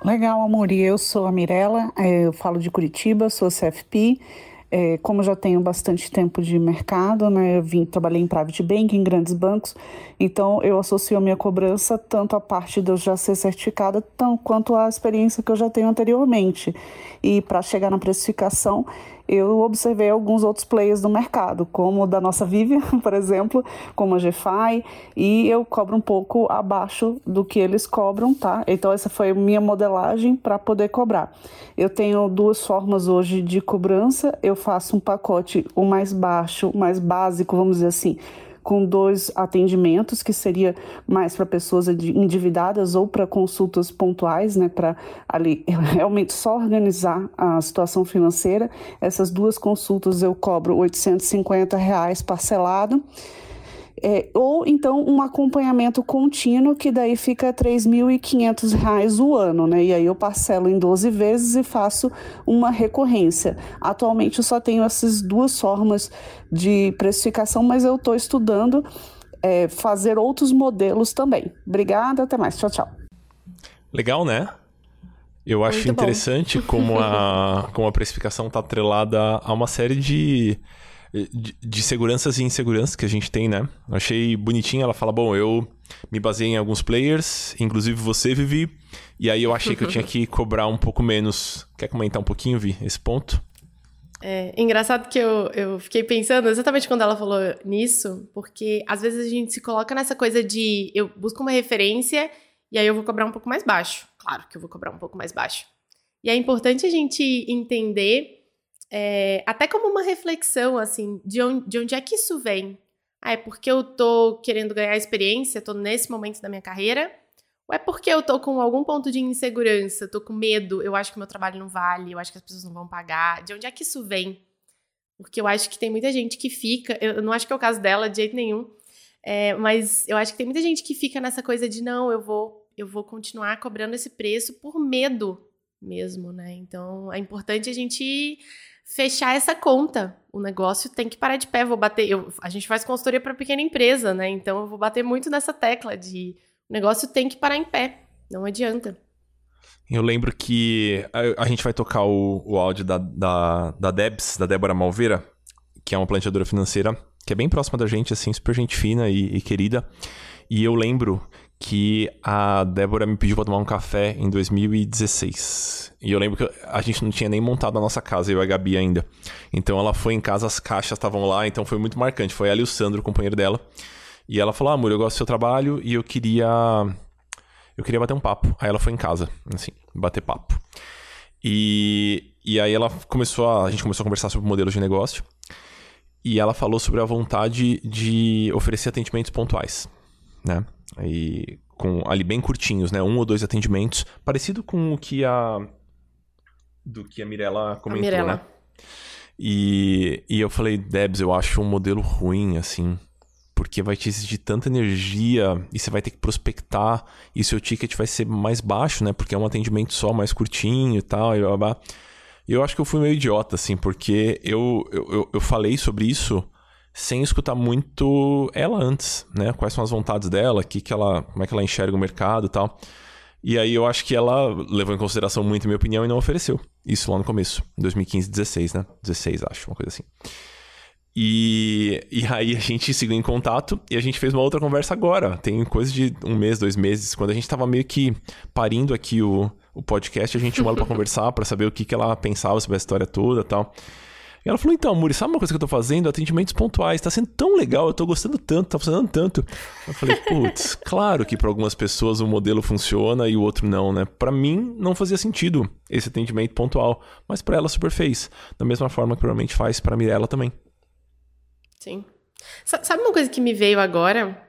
Legal, amor. E eu sou a Mirella, é, eu falo de Curitiba, sou CFP. É, como já tenho bastante tempo de mercado, né, eu vim trabalhei em private banking, em grandes bancos, então eu associo a minha cobrança tanto à parte de eu já ser certificada, tão, quanto à experiência que eu já tenho anteriormente. E para chegar na precificação, eu observei alguns outros players do mercado, como o da nossa Vivian, por exemplo, como a GFI, e eu cobro um pouco abaixo do que eles cobram, tá? Então essa foi a minha modelagem para poder cobrar. Eu tenho duas formas hoje de cobrança, eu faço um pacote o mais baixo, mais básico, vamos dizer assim, com dois atendimentos, que seria mais para pessoas endividadas ou para consultas pontuais, né, para ali realmente só organizar a situação financeira. Essas duas consultas eu cobro 850 reais parcelado. É, ou então um acompanhamento contínuo, que daí fica R$ 3.500 o ano, né? E aí eu parcelo em 12 vezes e faço uma recorrência. Atualmente eu só tenho essas duas formas de precificação, mas eu estou estudando é, fazer outros modelos também. Obrigada, até mais. Tchau, tchau. Legal, né? Eu acho Muito interessante como a, como a precificação está atrelada a uma série de de, de, seguranças e inseguranças que a gente tem, né? Achei bonitinho, ela fala, bom, eu me baseei em alguns players, inclusive você, Vivi, e aí eu achei que eu tinha que cobrar um pouco menos. Quer comentar um pouquinho, Vi, esse ponto? É engraçado que eu, eu fiquei pensando exatamente quando ela falou nisso, porque às vezes a gente se coloca nessa coisa de eu busco uma referência e aí eu vou cobrar um pouco mais baixo. Claro que eu vou cobrar um pouco mais baixo. E é importante a gente entender é, até como uma reflexão, assim, de onde, de onde é que isso vem? Ah, é porque eu tô querendo ganhar experiência, tô nesse momento da minha carreira? Ou é porque eu tô com algum ponto de insegurança, tô com medo, eu acho que meu trabalho não vale, eu acho que as pessoas não vão pagar? De onde é que isso vem? Porque eu acho que tem muita gente que fica, eu não acho que é o caso dela de jeito nenhum, é, mas eu acho que tem muita gente que fica nessa coisa de não, eu vou, eu vou continuar cobrando esse preço por medo mesmo, né? Então é importante a gente fechar essa conta. O negócio tem que parar de pé. Vou bater. Eu, a gente faz consultoria para pequena empresa, né? Então eu vou bater muito nessa tecla de o negócio tem que parar em pé. Não adianta. Eu lembro que a, a gente vai tocar o, o áudio da, da, da Debs, da Débora Malveira, que é uma planteadora financeira, que é bem próxima da gente, assim, super gente fina e, e querida. E eu lembro que a Débora me pediu pra tomar um café em 2016. E eu lembro que a gente não tinha nem montado a nossa casa, eu e a Gabi ainda. Então ela foi em casa, as caixas estavam lá, então foi muito marcante. Foi ela e o Sandro, o companheiro dela. E ela falou: ah, amor, eu gosto do seu trabalho e eu queria. Eu queria bater um papo. Aí ela foi em casa, assim, bater papo. E, e aí ela começou a. A gente começou a conversar sobre modelos de negócio. E ela falou sobre a vontade de oferecer atendimentos pontuais, né? E com ali bem curtinhos, né? Um ou dois atendimentos, parecido com o que a do que a Mirella comentou, a Mirella. né? E, e eu falei, Debs, eu acho um modelo ruim, assim, porque vai te exigir tanta energia e você vai ter que prospectar e seu ticket vai ser mais baixo, né? Porque é um atendimento só, mais curtinho e tal, e blá, blá. Eu acho que eu fui meio idiota, assim, porque eu, eu, eu falei sobre isso sem escutar muito ela antes, né? Quais são as vontades dela, que que ela, como é que ela enxerga o mercado e tal. E aí eu acho que ela levou em consideração muito a minha opinião e não ofereceu. Isso lá no começo, 2015, 16, né? 16, acho, uma coisa assim. E, e aí a gente seguiu em contato e a gente fez uma outra conversa agora. Tem coisa de um mês, dois meses, quando a gente tava meio que parindo aqui o, o podcast, a gente chamou ela pra conversar, para saber o que, que ela pensava sobre a história toda e tal. E ela falou: então, Muri, sabe uma coisa que eu tô fazendo? Atendimentos pontuais. Tá sendo tão legal, eu tô gostando tanto, tá funcionando tanto. Eu falei: putz, claro que para algumas pessoas o modelo funciona e o outro não, né? Para mim, não fazia sentido esse atendimento pontual, mas para ela super fez. Da mesma forma que provavelmente faz para Mirella também. Sim. Sabe uma coisa que me veio agora?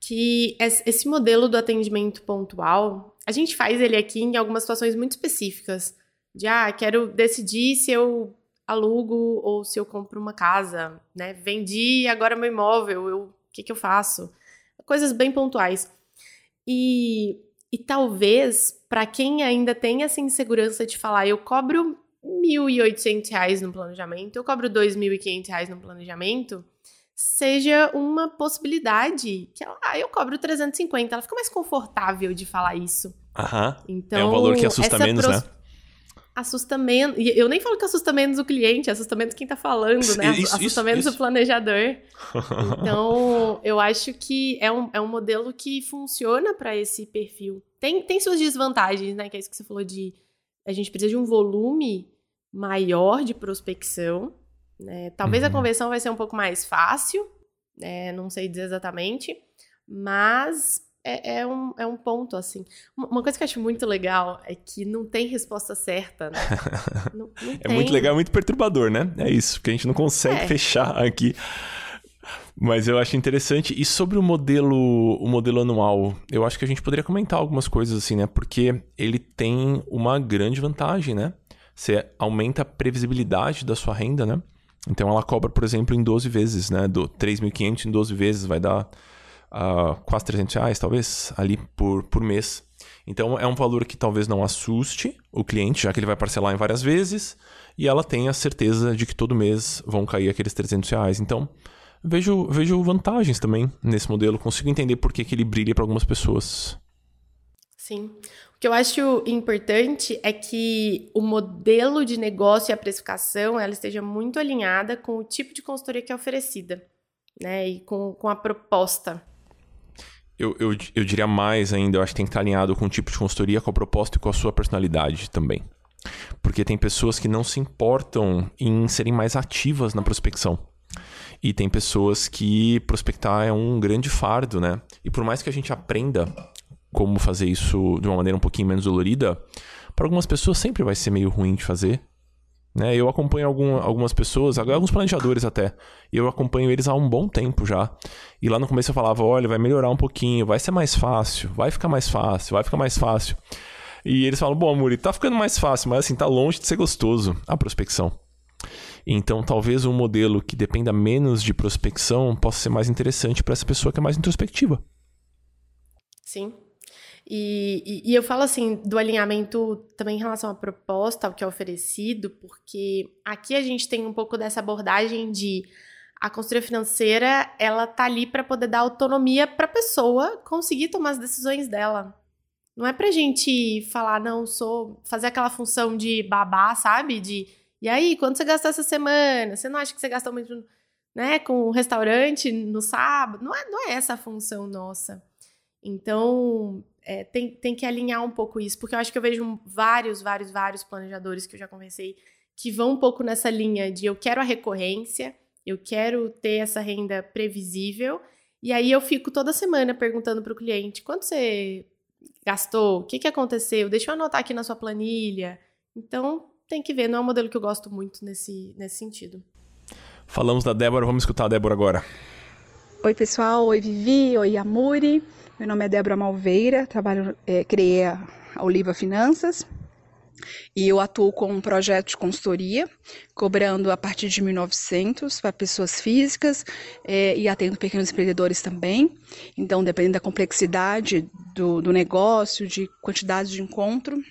Que esse modelo do atendimento pontual, a gente faz ele aqui em algumas situações muito específicas. De, ah, quero decidir se eu alugo ou se eu compro uma casa, né? Vendi agora meu imóvel, eu, o que, que eu faço? Coisas bem pontuais. E, e talvez, para quem ainda tem essa insegurança de falar, eu cobro R$ 1.800 no planejamento, eu cobro R$ 2.500 no planejamento, seja uma possibilidade que ela, ah, eu cobro 350, ela fica mais confortável de falar isso. Aham. Então, é um valor que assusta menos, né? Assusta menos. E eu nem falo que assusta menos o cliente, assusta menos quem tá falando, né? Isso, assusta isso, menos isso. o planejador. Então, eu acho que é um, é um modelo que funciona para esse perfil. Tem, tem suas desvantagens, né? Que é isso que você falou de. A gente precisa de um volume maior de prospecção. Né? Talvez uhum. a conversão vai ser um pouco mais fácil, né? não sei dizer exatamente, mas é, é, um, é um ponto, assim. Uma coisa que eu acho muito legal é que não tem resposta certa, né? não, não é muito legal, é muito perturbador, né? É isso, porque a gente não consegue é. fechar aqui. Mas eu acho interessante. E sobre o modelo, o modelo anual, eu acho que a gente poderia comentar algumas coisas assim, né? Porque ele tem uma grande vantagem, né? Você aumenta a previsibilidade da sua renda, né? Então ela cobra, por exemplo, em 12 vezes, né? Do 3.500 em 12 vezes vai dar uh, quase 300 reais, talvez, ali por, por mês. Então é um valor que talvez não assuste o cliente, já que ele vai parcelar em várias vezes, e ela tem a certeza de que todo mês vão cair aqueles 300 reais. Então vejo, vejo vantagens também nesse modelo, consigo entender por que, que ele brilha para algumas pessoas. Sim. O que eu acho importante é que o modelo de negócio e a precificação ela esteja muito alinhada com o tipo de consultoria que é oferecida, né? E com, com a proposta eu, eu, eu diria mais ainda, eu acho que tem que estar alinhado com o tipo de consultoria, com a proposta e com a sua personalidade também. Porque tem pessoas que não se importam em serem mais ativas na prospecção. E tem pessoas que prospectar é um grande fardo, né? E por mais que a gente aprenda como fazer isso de uma maneira um pouquinho menos dolorida, para algumas pessoas sempre vai ser meio ruim de fazer. Né? Eu acompanho algum, algumas pessoas, alguns planejadores até. Eu acompanho eles há um bom tempo já. E lá no começo eu falava: olha, vai melhorar um pouquinho, vai ser mais fácil, vai ficar mais fácil, vai ficar mais fácil. E eles falam: bom, Muri, tá ficando mais fácil, mas assim, tá longe de ser gostoso a prospecção. Então, talvez um modelo que dependa menos de prospecção possa ser mais interessante para essa pessoa que é mais introspectiva. Sim, e, e, e, eu falo assim do alinhamento também em relação à proposta, ao que é oferecido, porque aqui a gente tem um pouco dessa abordagem de a consultoria financeira, ela tá ali para poder dar autonomia para a pessoa conseguir tomar as decisões dela. Não é pra gente falar, não, sou. fazer aquela função de babá, sabe? De. E aí, quanto você gastou essa semana? Você não acha que você gastou muito né, com o restaurante no sábado? Não é, não é essa a função nossa. Então, é, tem, tem que alinhar um pouco isso, porque eu acho que eu vejo vários, vários, vários planejadores que eu já conversei que vão um pouco nessa linha de eu quero a recorrência, eu quero ter essa renda previsível, e aí eu fico toda semana perguntando para o cliente quanto você gastou, o que, que aconteceu, deixa eu anotar aqui na sua planilha. Então, tem que ver, não é um modelo que eu gosto muito nesse, nesse sentido. Falamos da Débora, vamos escutar a Débora agora. Oi, pessoal. Oi, Vivi. Oi, Amuri. Meu nome é Débora Malveira, trabalho, é, criei a Oliva Finanças e eu atuo com um projeto de consultoria, cobrando a partir de 1.900 para pessoas físicas é, e atendo pequenos empreendedores também. Então, dependendo da complexidade do, do negócio, de quantidade de encontro,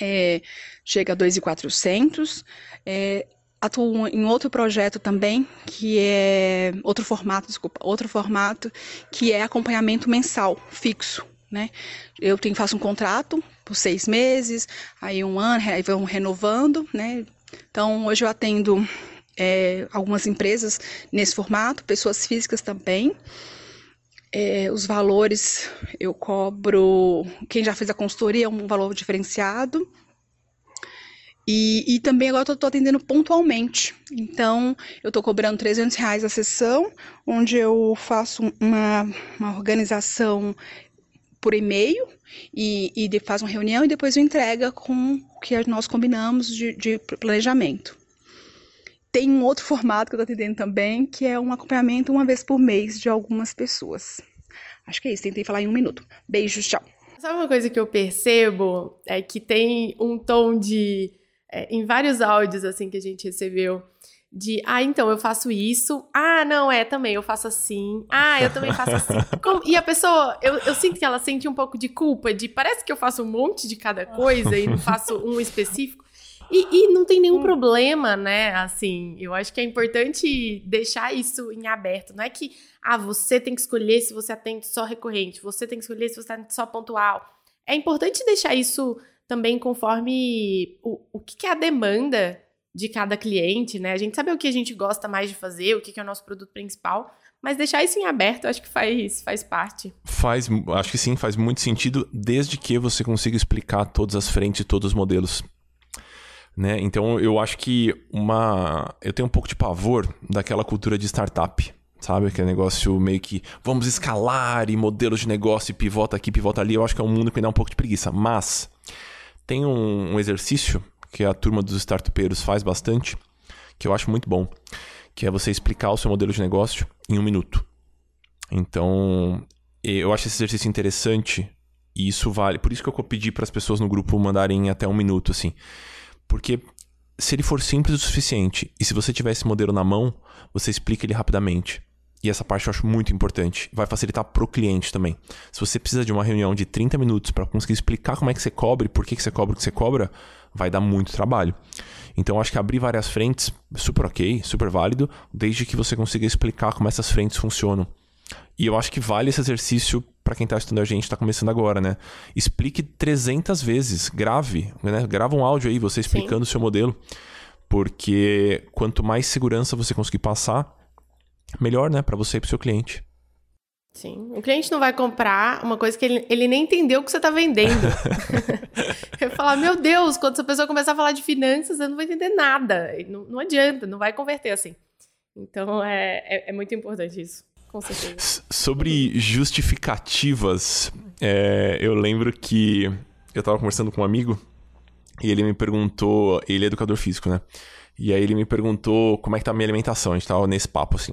é, chega a 2.400. É, atuo em outro projeto também, que é outro formato, desculpa, outro formato, que é acompanhamento mensal fixo. Né? Eu tenho, faço um contrato por seis meses, aí um ano, aí vão renovando, né? Então hoje eu atendo é, algumas empresas nesse formato, pessoas físicas também. É, os valores eu cobro, quem já fez a consultoria é um valor diferenciado, e, e também agora eu estou atendendo pontualmente. Então, eu estou cobrando 300 reais a sessão, onde eu faço uma, uma organização por e-mail e, e faz uma reunião e depois eu entrega com o que nós combinamos de, de planejamento. Tem um outro formato que eu estou atendendo também, que é um acompanhamento uma vez por mês de algumas pessoas. Acho que é isso, tentei falar em um minuto. Beijos, tchau. Sabe uma coisa que eu percebo? É que tem um tom de é, em vários áudios assim que a gente recebeu de, ah, então eu faço isso, ah, não, é, também eu faço assim, ah, eu também faço assim. Como, e a pessoa, eu, eu sinto que ela sente um pouco de culpa, de parece que eu faço um monte de cada coisa e não faço um específico. E, e, não tem nenhum problema, né? Assim, eu acho que é importante deixar isso em aberto. Não é que, ah, você tem que escolher se você atende só recorrente, você tem que escolher se você atende só pontual. É importante deixar isso também conforme o, o que, que é a demanda de cada cliente, né? A gente sabe o que a gente gosta mais de fazer, o que, que é o nosso produto principal, mas deixar isso em aberto, acho que faz, faz parte. Faz, acho que sim, faz muito sentido, desde que você consiga explicar todas as frentes e todos os modelos. Né? Então eu acho que uma. Eu tenho um pouco de pavor daquela cultura de startup. Sabe? Aquele negócio meio que vamos escalar e modelos de negócio e pivota aqui, pivota ali. Eu acho que é um mundo que me dá um pouco de preguiça. Mas tem um, um exercício que a turma dos startupeiros faz bastante, que eu acho muito bom, que é você explicar o seu modelo de negócio em um minuto. Então, eu acho esse exercício interessante e isso vale. Por isso que eu pedi para as pessoas no grupo mandarem até um minuto, assim. Porque se ele for simples o suficiente e se você tiver esse modelo na mão, você explica ele rapidamente. E essa parte eu acho muito importante. Vai facilitar pro cliente também. Se você precisa de uma reunião de 30 minutos para conseguir explicar como é que você cobra e por que, que você cobra o que você cobra, vai dar muito trabalho. Então, acho que abrir várias frentes, super ok, super válido, desde que você consiga explicar como essas frentes funcionam. E eu acho que vale esse exercício para quem está estudando a gente, está começando agora, né? Explique 300 vezes, grave, né? Grava um áudio aí, você explicando o seu modelo. Porque quanto mais segurança você conseguir passar, melhor, né, para você e para o seu cliente. Sim. O cliente não vai comprar uma coisa que ele, ele nem entendeu o que você está vendendo. eu falar, meu Deus, quando essa pessoa começar a falar de finanças, eu não vou entender nada. Não, não adianta, não vai converter assim. Então é, é, é, muito importante isso, com certeza. Sobre justificativas, é, eu lembro que eu estava conversando com um amigo e ele me perguntou, ele é educador físico, né? E aí ele me perguntou como é que tá a minha alimentação, a gente tava nesse papo assim.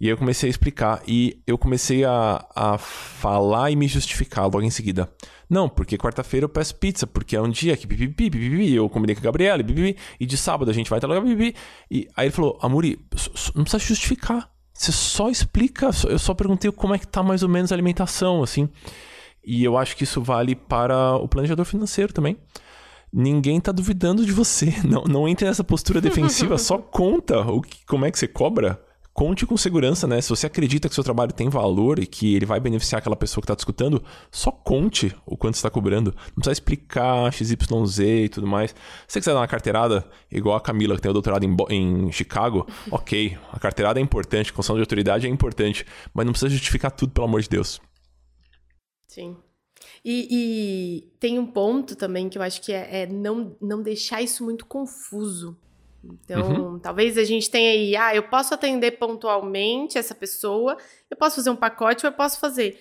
E aí eu comecei a explicar e eu comecei a, a falar e me justificar logo em seguida. Não, porque quarta-feira eu peço pizza, porque é um dia que eu combinei com a Gabriela, pipipi, e de sábado a gente vai estar lá, pipipi. E aí ele falou, Amuri, não precisa justificar. Você só explica, eu só perguntei como é que tá mais ou menos a alimentação, assim. E eu acho que isso vale para o planejador financeiro também ninguém tá duvidando de você. Não, não entre nessa postura defensiva, só conta o que, como é que você cobra conte com segurança, né? Se você acredita que seu trabalho tem valor e que ele vai beneficiar aquela pessoa que está te escutando, só conte o quanto está cobrando. Não precisa explicar XYZ e tudo mais. Se você quiser dar uma carteirada, igual a Camila, que tem o doutorado em, em Chicago, ok. A carteirada é importante, a construção de autoridade é importante, mas não precisa justificar tudo, pelo amor de Deus. Sim. E, e tem um ponto também que eu acho que é, é não, não deixar isso muito confuso. Então, uhum. talvez a gente tenha aí, ah, eu posso atender pontualmente essa pessoa, eu posso fazer um pacote ou eu posso fazer.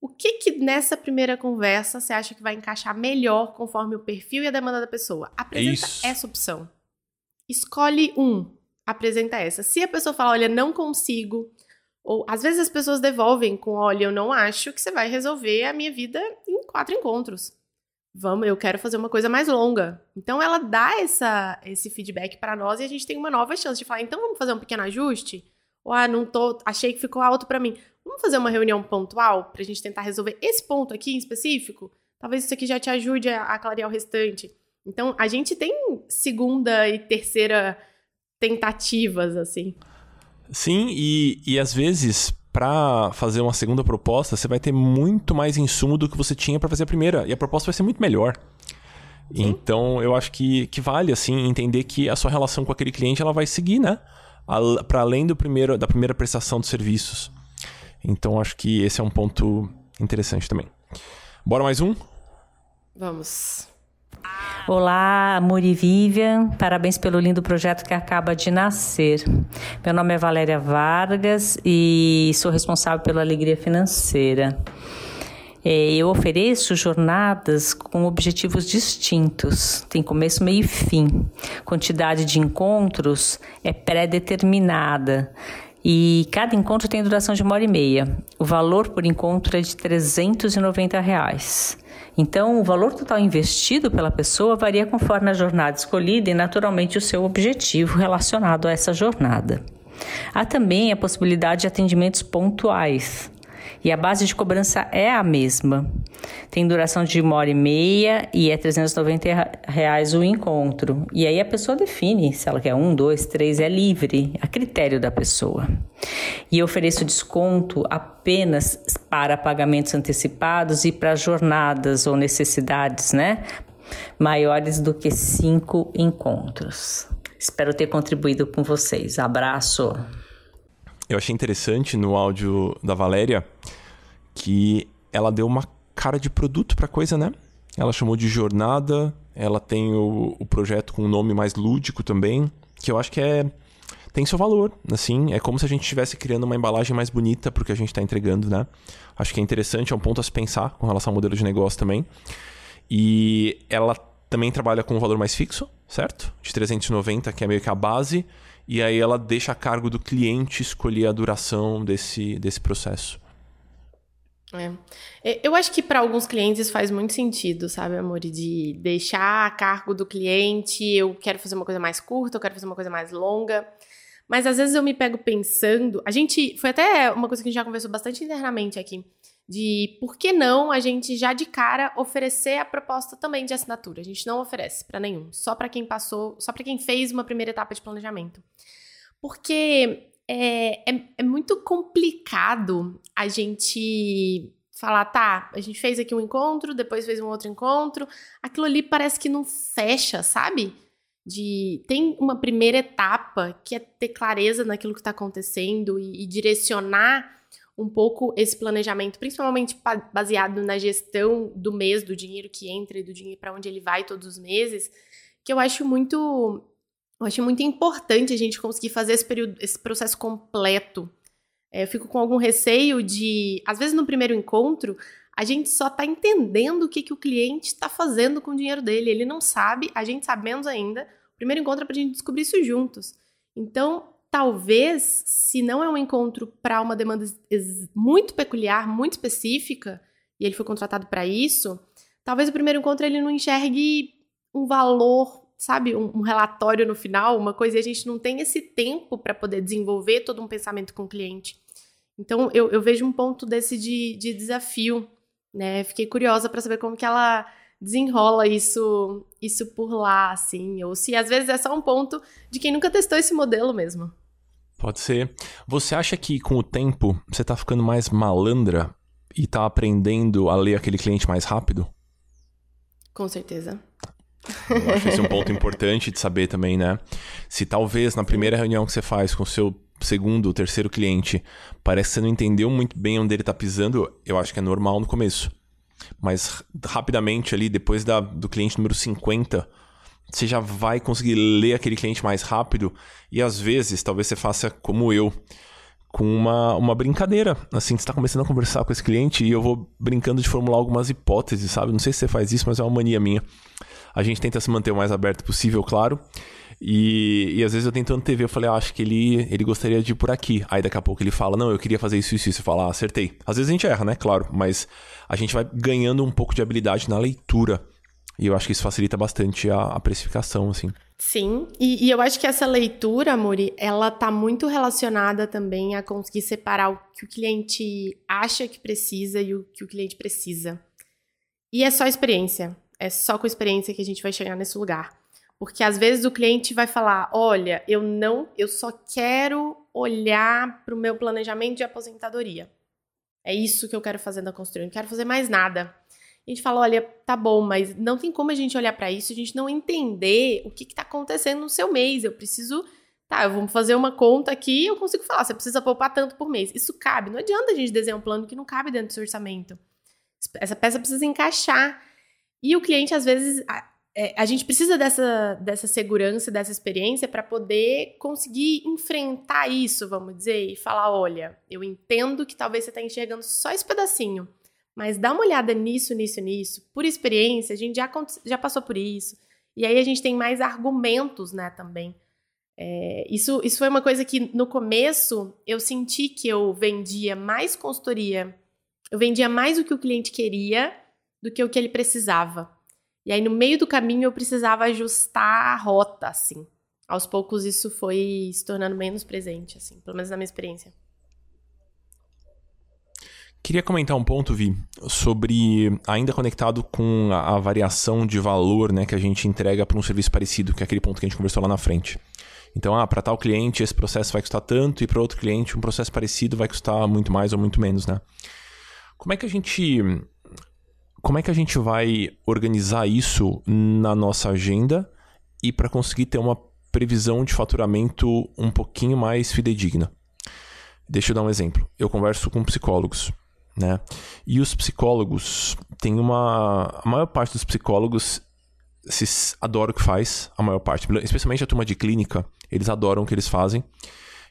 O que que nessa primeira conversa você acha que vai encaixar melhor conforme o perfil e a demanda da pessoa? Apresenta Isso. essa opção. Escolhe um, apresenta essa. Se a pessoa fala, olha, não consigo, ou às vezes as pessoas devolvem com, olha, eu não acho que você vai resolver a minha vida quatro encontros vamos, eu quero fazer uma coisa mais longa. Então ela dá essa, esse feedback para nós e a gente tem uma nova chance de falar, então vamos fazer um pequeno ajuste? Ou ah, não tô, achei que ficou alto para mim. Vamos fazer uma reunião pontual pra gente tentar resolver esse ponto aqui em específico? Talvez isso aqui já te ajude a, a clarear o restante. Então, a gente tem segunda e terceira tentativas, assim. Sim, e, e às vezes para fazer uma segunda proposta, você vai ter muito mais insumo do que você tinha para fazer a primeira. E a proposta vai ser muito melhor. Sim. Então, eu acho que, que vale, assim, entender que a sua relação com aquele cliente ela vai seguir, né? Para além do primeiro, da primeira prestação de serviços. Então, acho que esse é um ponto interessante também. Bora mais um? Vamos. Olá, Amor e Vivian, parabéns pelo lindo projeto que acaba de nascer. Meu nome é Valéria Vargas e sou responsável pela Alegria Financeira. É, eu ofereço jornadas com objetivos distintos, tem começo, meio e fim. Quantidade de encontros é pré-determinada e cada encontro tem duração de uma hora e meia. O valor por encontro é de 390 reais. Então, o valor total investido pela pessoa varia conforme a jornada escolhida e, naturalmente, o seu objetivo relacionado a essa jornada. Há também a possibilidade de atendimentos pontuais, e a base de cobrança é a mesma. Tem duração de uma hora e meia e é 390 reais o encontro. E aí a pessoa define se ela quer um, dois, três, é livre, a critério da pessoa. E eu ofereço desconto apenas para pagamentos antecipados e para jornadas ou necessidades, né? Maiores do que cinco encontros. Espero ter contribuído com vocês. Abraço! Eu achei interessante no áudio da Valéria que ela deu uma cara de produto pra coisa, né? Ela chamou de jornada, ela tem o, o projeto com um nome mais lúdico também, que eu acho que é tem seu valor, assim, é como se a gente estivesse criando uma embalagem mais bonita pro que a gente está entregando, né? Acho que é interessante, é um ponto a se pensar com relação ao modelo de negócio também. E ela também trabalha com um valor mais fixo, certo? De 390, que é meio que a base, e aí ela deixa a cargo do cliente escolher a duração desse, desse processo. É. é eu acho que para alguns clientes faz muito sentido, sabe, amor, de deixar a cargo do cliente. Eu quero fazer uma coisa mais curta, eu quero fazer uma coisa mais longa. Mas às vezes eu me pego pensando. A gente. Foi até uma coisa que a gente já conversou bastante internamente aqui. De por que não a gente já de cara oferecer a proposta também de assinatura? A gente não oferece para nenhum, só para quem passou, só para quem fez uma primeira etapa de planejamento. Porque é, é, é muito complicado a gente falar, tá, a gente fez aqui um encontro, depois fez um outro encontro, aquilo ali parece que não fecha, sabe? De tem uma primeira etapa que é ter clareza naquilo que está acontecendo e, e, direcionar um pouco esse planejamento, principalmente baseado na gestão do mês, do dinheiro que entra e do dinheiro para onde ele vai todos os meses, que eu acho muito eu acho muito importante a gente conseguir fazer esse, período, esse processo completo. É, eu fico com algum receio de, às vezes no primeiro encontro, a gente só está entendendo o que, que o cliente está fazendo com o dinheiro dele. Ele não sabe, a gente sabe menos ainda. O primeiro encontro é para a gente descobrir isso juntos. Então, talvez, se não é um encontro para uma demanda muito peculiar, muito específica, e ele foi contratado para isso, talvez o primeiro encontro ele não enxergue um valor sabe, um, um, relatório no final, uma coisa, e a gente não tem esse tempo para poder desenvolver todo um pensamento com o cliente. Então, eu, eu vejo um ponto desse de, de desafio, né? Fiquei curiosa para saber como que ela desenrola isso, isso por lá, assim, ou se às vezes é só um ponto de quem nunca testou esse modelo mesmo. Pode ser. Você acha que com o tempo você tá ficando mais malandra e tá aprendendo a ler aquele cliente mais rápido? Com certeza. Eu acho esse um ponto importante de saber também, né? Se talvez na primeira reunião que você faz com o seu segundo ou terceiro cliente, parece que você não entendeu muito bem onde ele está pisando, eu acho que é normal no começo. Mas rapidamente ali, depois da, do cliente número 50, você já vai conseguir ler aquele cliente mais rápido e às vezes, talvez você faça como eu, com uma, uma brincadeira. Assim, você está começando a conversar com esse cliente e eu vou brincando de formular algumas hipóteses, sabe? Não sei se você faz isso, mas é uma mania minha. A gente tenta se manter o mais aberto possível, claro. E, e às vezes eu tento antever, eu falei, ah, acho que ele, ele gostaria de ir por aqui. Aí daqui a pouco ele fala, não, eu queria fazer isso, isso, isso. Eu falo, ah, acertei. Às vezes a gente erra, né? Claro, mas a gente vai ganhando um pouco de habilidade na leitura. E eu acho que isso facilita bastante a, a precificação, assim. Sim, e, e, eu acho que essa leitura, Muri, ela tá muito relacionada também a conseguir separar o que o cliente acha que precisa e o que o cliente precisa. E é só experiência. É só com experiência que a gente vai chegar nesse lugar. Porque às vezes o cliente vai falar: olha, eu não, eu só quero olhar para o meu planejamento de aposentadoria. É isso que eu quero fazer na construção, não quero fazer mais nada. A gente fala: olha, tá bom, mas não tem como a gente olhar para isso, a gente não entender o que está acontecendo no seu mês. Eu preciso. Tá, eu vou fazer uma conta aqui eu consigo falar, você precisa poupar tanto por mês. Isso cabe. Não adianta a gente desenhar um plano que não cabe dentro do seu orçamento. Essa peça precisa encaixar. E o cliente, às vezes, a, é, a gente precisa dessa, dessa segurança, dessa experiência para poder conseguir enfrentar isso, vamos dizer, e falar: olha, eu entendo que talvez você está enxergando só esse pedacinho, mas dá uma olhada nisso, nisso, nisso. Por experiência, a gente já, já passou por isso. E aí a gente tem mais argumentos, né, também, É, isso, isso foi uma coisa que no começo eu senti que eu vendia mais consultoria, eu vendia mais o que o cliente queria do que o que ele precisava. E aí no meio do caminho eu precisava ajustar a rota, assim. Aos poucos isso foi se tornando menos presente, assim, pelo menos na minha experiência. Queria comentar um ponto, Vi, sobre ainda conectado com a, a variação de valor né, que a gente entrega para um serviço parecido, que é aquele ponto que a gente conversou lá na frente. Então, ah, para tal cliente esse processo vai custar tanto e para outro cliente um processo parecido vai custar muito mais ou muito menos, né? Como é que a gente como é que a gente vai organizar isso na nossa agenda e para conseguir ter uma previsão de faturamento um pouquinho mais fidedigna? Deixa eu dar um exemplo. Eu converso com psicólogos né? E os psicólogos têm uma. A maior parte dos psicólogos se adora o que faz, a maior parte, especialmente a turma de clínica, eles adoram o que eles fazem.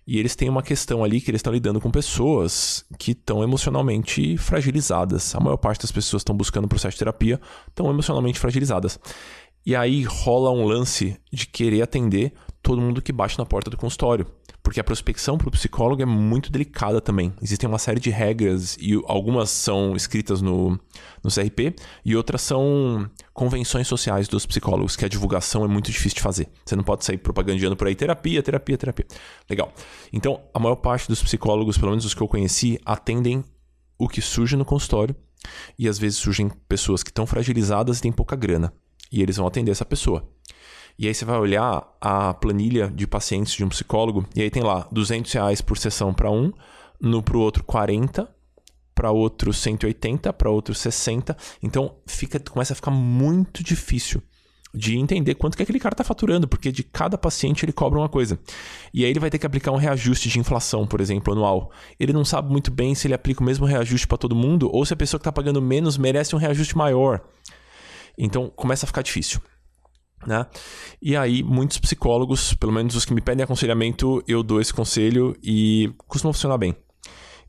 E eles têm uma questão ali que eles estão lidando com pessoas que estão emocionalmente fragilizadas. A maior parte das pessoas estão buscando processo de terapia, estão emocionalmente fragilizadas. E aí rola um lance de querer atender todo mundo que bate na porta do consultório. Porque a prospecção para o psicólogo é muito delicada também. Existem uma série de regras e algumas são escritas no, no CRP e outras são convenções sociais dos psicólogos, que a divulgação é muito difícil de fazer. Você não pode sair propagandeando por aí terapia, terapia, terapia. Legal. Então, a maior parte dos psicólogos, pelo menos os que eu conheci, atendem o que surge no consultório e às vezes surgem pessoas que estão fragilizadas e têm pouca grana. E eles vão atender essa pessoa. E aí você vai olhar a planilha de pacientes de um psicólogo e aí tem lá 200 reais por sessão para um, no para o outro 40, para outro 180, para outro 60. Então fica, começa a ficar muito difícil de entender quanto que aquele cara está faturando, porque de cada paciente ele cobra uma coisa. E aí ele vai ter que aplicar um reajuste de inflação, por exemplo, anual. Ele não sabe muito bem se ele aplica o mesmo reajuste para todo mundo ou se a pessoa que está pagando menos merece um reajuste maior. Então começa a ficar difícil. Né? E aí, muitos psicólogos, pelo menos os que me pedem aconselhamento, eu dou esse conselho e costuma funcionar bem.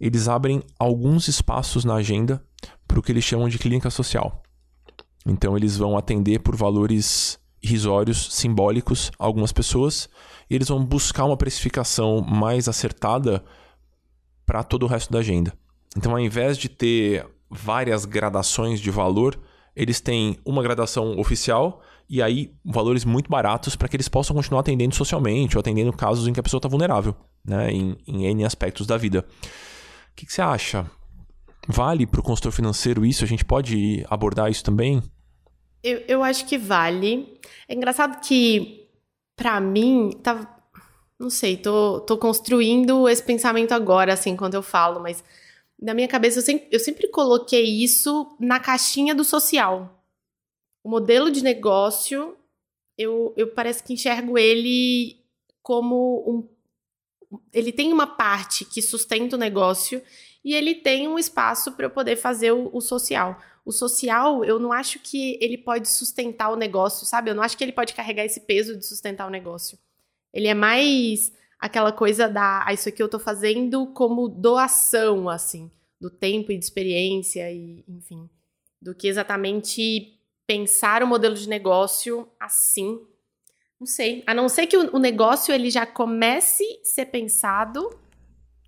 Eles abrem alguns espaços na agenda para o que eles chamam de clínica social. Então, eles vão atender por valores irrisórios, simbólicos, algumas pessoas, e eles vão buscar uma precificação mais acertada para todo o resto da agenda. Então, ao invés de ter várias gradações de valor, eles têm uma gradação oficial e aí valores muito baratos para que eles possam continuar atendendo socialmente ou atendendo casos em que a pessoa está vulnerável, né, em, em N aspectos da vida. O que, que você acha? Vale para o consultor financeiro isso? A gente pode abordar isso também? Eu, eu acho que vale. É engraçado que, para mim, tá, não sei, tô, tô construindo esse pensamento agora, assim, quando eu falo, mas na minha cabeça eu sempre, eu sempre coloquei isso na caixinha do social o modelo de negócio, eu, eu parece que enxergo ele como um. Ele tem uma parte que sustenta o negócio e ele tem um espaço para eu poder fazer o, o, social. O social, eu não acho que ele pode sustentar o negócio, sabe? Eu não acho que ele pode carregar esse peso de sustentar o negócio. Ele é mais aquela coisa da, ah, isso aqui eu tô fazendo como doação, assim, do tempo e de experiência e, enfim, do que exatamente pensar o modelo de negócio assim. Não sei. A não ser que o, negócio ele já comece a ser pensado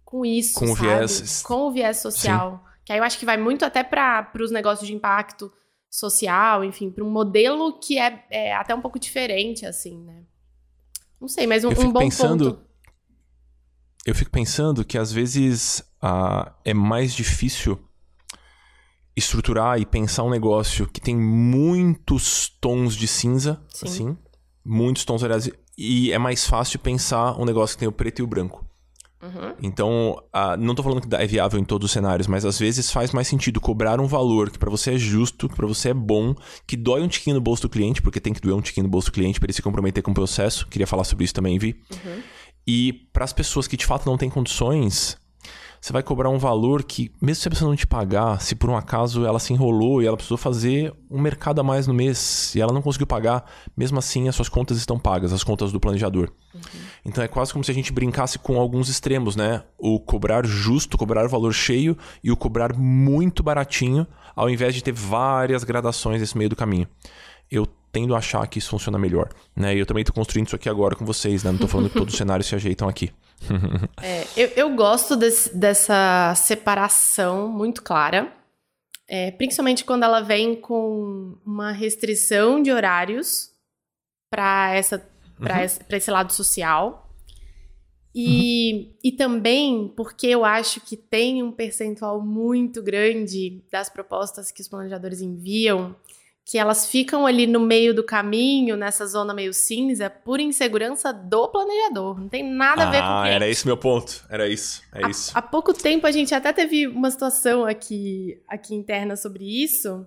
com isso, com sabe? o viés, com o viés social. Sim. Que aí eu acho que vai muito até para os negócios de impacto social, enfim, para um modelo que é, é, até um pouco diferente, assim, né? Não sei, mas um, um bom pensando, ponto. Eu fico pensando que às vezes uh, é mais difícil estruturar e pensar um negócio que tem muitos tons de cinza, Sim. assim, muitos tons, aliás, e é mais fácil pensar um negócio que tem o preto e o branco. Uhum. Então, não estou falando que é viável em todos os cenários, mas às vezes faz mais sentido cobrar um valor que para você é justo, que para você é bom, que dói um tiquinho no bolso do cliente, porque tem que doer um tiquinho no bolso do cliente para ele se comprometer com o processo. Queria falar sobre isso também, Vi. Uhum. E para as pessoas que de fato não têm condições, você vai cobrar um valor que, mesmo se a pessoa não te pagar, se por um acaso ela se enrolou e ela precisou fazer um mercado a mais no mês e ela não conseguiu pagar, mesmo assim as suas contas estão pagas, as contas do planejador. Uhum. Então é quase como se a gente brincasse com alguns extremos, né? O cobrar justo, cobrar valor cheio e o cobrar muito baratinho, ao invés de ter várias gradações nesse meio do caminho. Eu tendo a achar que isso funciona melhor, né? E eu também estou construindo isso aqui agora com vocês, né? Não estou falando que todos os cenários se ajeitam aqui. É, eu, eu, gosto desse, dessa separação muito clara, é, principalmente quando ela vem com uma restrição de horários para essa para uhum. esse, esse lado social. E, uhum. e também porque eu acho que tem um percentual muito grande das propostas que os planejadores enviam que elas ficam ali no meio do caminho, nessa zona meio cinza, por insegurança do planejador. Não tem nada a ver com Ah, era esse meu ponto. Era isso. É há, isso. Há pouco tempo a gente até teve uma situação aqui, aqui interna sobre isso.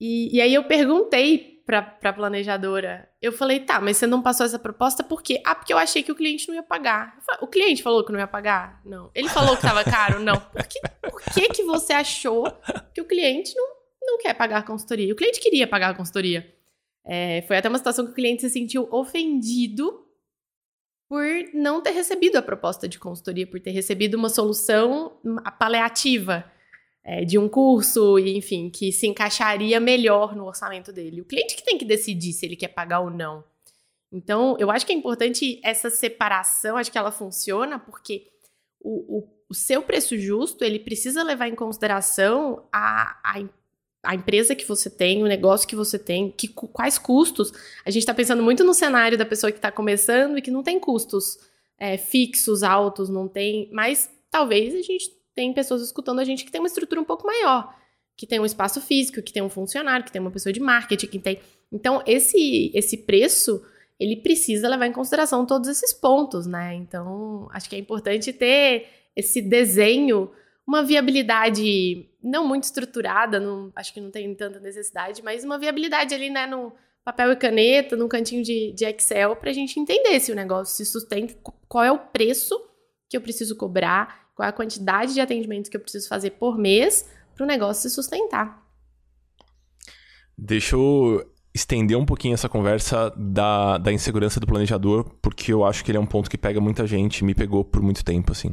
E, e aí eu perguntei pra, pra planejadora. Eu falei, tá, mas você não passou essa proposta por quê? Ah, porque eu achei que o cliente não ia pagar. Falei, o cliente falou que não ia pagar? Não. Ele falou que tava caro? Não. Por que, por que, que você achou que o cliente não não quer pagar a consultoria. O cliente queria pagar a consultoria. É, foi até uma situação que o cliente se sentiu ofendido por não ter recebido a proposta de consultoria, por ter recebido uma solução paliativa é, de um curso, enfim, que se encaixaria melhor no orçamento dele. O cliente que tem que decidir se ele quer pagar ou não. Então, eu acho que é importante essa separação, acho que ela funciona porque o, o, o seu preço justo, ele precisa levar em consideração a, a a empresa que você tem, o negócio que você tem, que, quais custos. A gente está pensando muito no cenário da pessoa que está começando e que não tem custos é, fixos, altos, não tem. Mas talvez a gente tem pessoas escutando a gente que tem uma estrutura um pouco maior, que tem um espaço físico, que tem um funcionário, que tem uma pessoa de marketing, que tem. Então, esse, esse preço ele precisa levar em consideração todos esses pontos, né? Então, acho que é importante ter esse desenho uma viabilidade não muito estruturada, não, acho que não tem tanta necessidade, mas uma viabilidade ali, né, no papel e caneta, no cantinho de, de Excel, para a gente entender se o negócio se sustenta, qual é o preço que eu preciso cobrar, qual é a quantidade de atendimentos que eu preciso fazer por mês para o negócio se sustentar. Deixa eu estender um pouquinho essa conversa da, da insegurança do planejador, porque eu acho que ele é um ponto que pega muita gente, me pegou por muito tempo, assim.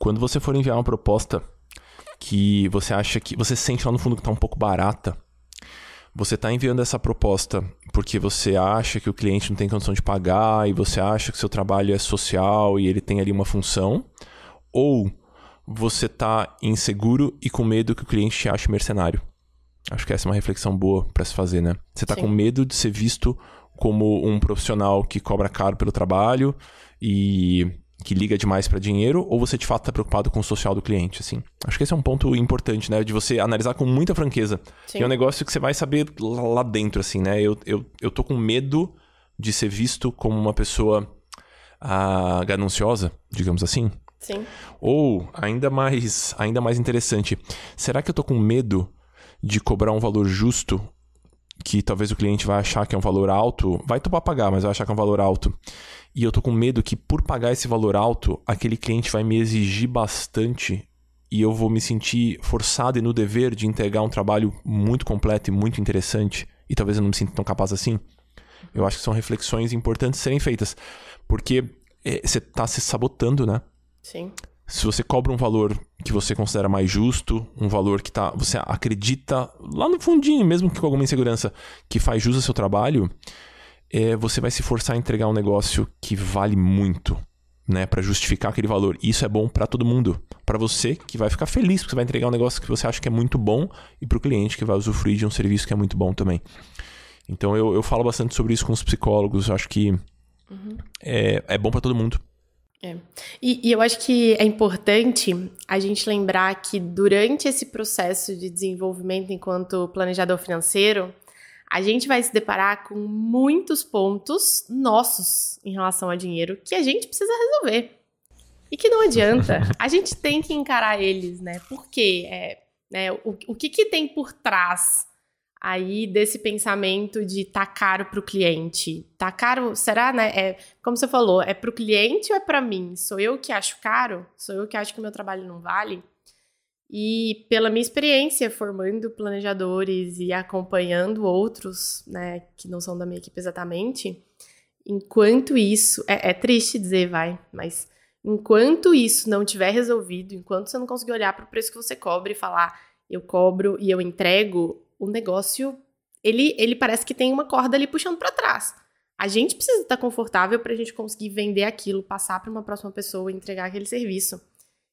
Quando você for enviar uma proposta que você acha que. Você sente lá no fundo que está um pouco barata, você está enviando essa proposta porque você acha que o cliente não tem condição de pagar e você acha que seu trabalho é social e ele tem ali uma função, ou você está inseguro e com medo que o cliente te ache mercenário. Acho que essa é uma reflexão boa para se fazer, né? Você está com medo de ser visto como um profissional que cobra caro pelo trabalho e que liga demais para dinheiro ou você de fato está preocupado com o social do cliente, assim. Acho que esse é um ponto importante, né, de você analisar com muita franqueza. É um negócio que você vai saber lá dentro, assim, né? Eu, eu, eu tô com medo de ser visto como uma pessoa ah, gananciosa, digamos assim. Sim. Ou, ainda mais, ainda mais interessante, será que eu tô com medo de cobrar um valor justo que talvez o cliente vai achar que é um valor alto, vai topar pagar, mas vai achar que é um valor alto. E eu tô com medo que por pagar esse valor alto, aquele cliente vai me exigir bastante e eu vou me sentir forçado e no dever de entregar um trabalho muito completo e muito interessante e talvez eu não me sinta tão capaz assim. Eu acho que são reflexões importantes serem feitas, porque você está se sabotando, né? Sim. Se você cobra um valor que você considera mais justo, um valor que tá, você acredita lá no fundinho, mesmo que com alguma insegurança, que faz jus ao seu trabalho, é, você vai se forçar a entregar um negócio que vale muito, né, para justificar aquele valor. E isso é bom para todo mundo, para você que vai ficar feliz porque você vai entregar um negócio que você acha que é muito bom e para o cliente que vai usufruir de um serviço que é muito bom também. Então eu, eu falo bastante sobre isso com os psicólogos. Eu acho que uhum. é, é bom para todo mundo. É. E, e, eu acho que é importante a gente lembrar que durante esse processo de desenvolvimento enquanto planejador financeiro, a gente vai se deparar com muitos pontos nossos em relação ao dinheiro que a gente precisa resolver. E que não adianta. A gente tem que encarar eles, né? Porque é, né, o, o que, que tem por trás aí desse pensamento de tá caro para o cliente? Tá caro, será, né? É, como você falou, é para o cliente ou é para mim? Sou eu que acho caro? Sou eu que acho que meu trabalho não vale? E pela minha experiência formando planejadores e acompanhando outros, né, que não são da minha equipe exatamente, enquanto isso, é, é triste dizer, vai, mas enquanto isso não tiver resolvido, enquanto você não conseguir olhar para o preço que você cobra e falar, eu cobro e eu entrego, o negócio ele, ele parece que tem uma corda ali puxando para trás. A gente precisa estar confortável para a gente conseguir vender aquilo, passar para uma próxima pessoa e entregar aquele serviço.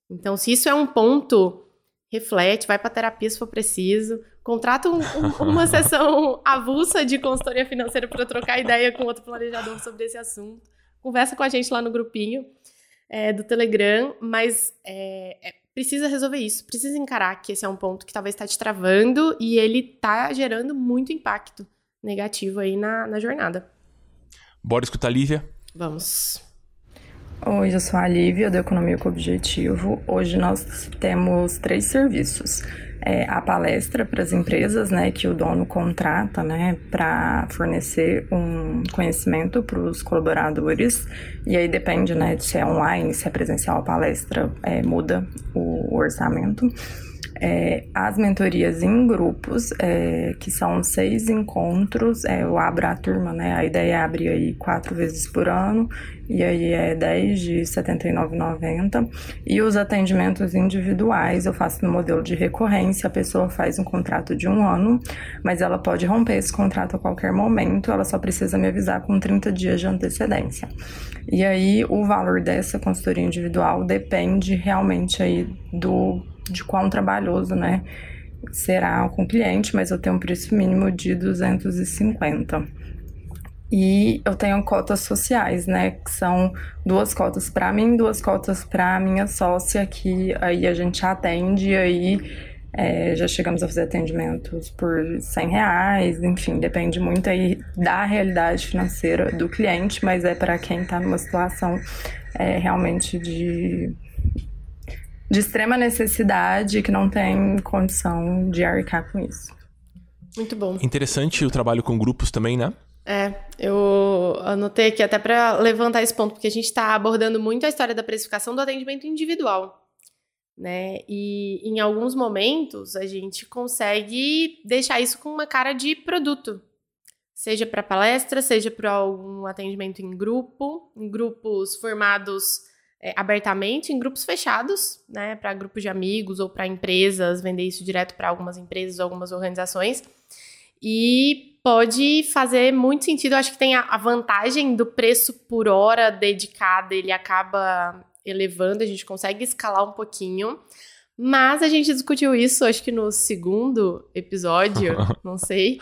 Então, se isso é um ponto, reflete, vai para terapia se for preciso, contrata um, um, uma sessão avulsa de consultoria financeira para trocar ideia com outro planejador sobre esse assunto. Conversa com a gente lá no grupinho é, do Telegram, mas é, é, precisa resolver isso, precisa encarar que esse é um ponto que talvez está te travando e ele está gerando muito impacto negativo aí na, na jornada. Bora escutar a Lívia? Vamos. Oi, eu sou a Lívia, do Economia com Objetivo. Hoje nós temos três serviços. É a palestra para as empresas, né, que o dono contrata, né, para fornecer um conhecimento para os colaboradores. E aí depende, né, se é online, se é presencial a palestra, é, muda o orçamento é, as mentorias em grupos, é, que são seis encontros, é, eu abro a turma, né? A ideia é abrir aí quatro vezes por ano, e aí é 10 de R$ 79,90. E os atendimentos individuais eu faço no modelo de recorrência, a pessoa faz um contrato de um ano, mas ela pode romper esse contrato a qualquer momento, ela só precisa me avisar com 30 dias de antecedência. E aí o valor dessa consultoria individual depende realmente aí do de quão trabalhoso, né, será com o cliente, mas eu tenho um preço mínimo de 250. E eu tenho cotas sociais, né, que são duas cotas para mim, duas cotas para minha sócia, que aí a gente atende, aí é, já chegamos a fazer atendimentos por 100 reais, enfim, depende muito aí da realidade financeira do cliente, mas é para quem está numa situação é, realmente de de extrema necessidade que não tem condição de arcar com isso. Muito bom. Interessante o trabalho com grupos também, né? É, eu anotei aqui até para levantar esse ponto, porque a gente está abordando muito a história da precificação do atendimento individual. Né? E em alguns momentos a gente consegue deixar isso com uma cara de produto, seja para palestra, seja para algum atendimento em grupo, em grupos formados é, abertamente em grupos fechados, né, para grupos de amigos ou para empresas, vender isso direto para algumas empresas ou algumas organizações. E pode fazer muito sentido. Eu acho que tem a, a vantagem do preço por hora dedicada, ele acaba elevando, a gente consegue escalar um pouquinho. Mas a gente discutiu isso, acho que no segundo episódio, não sei,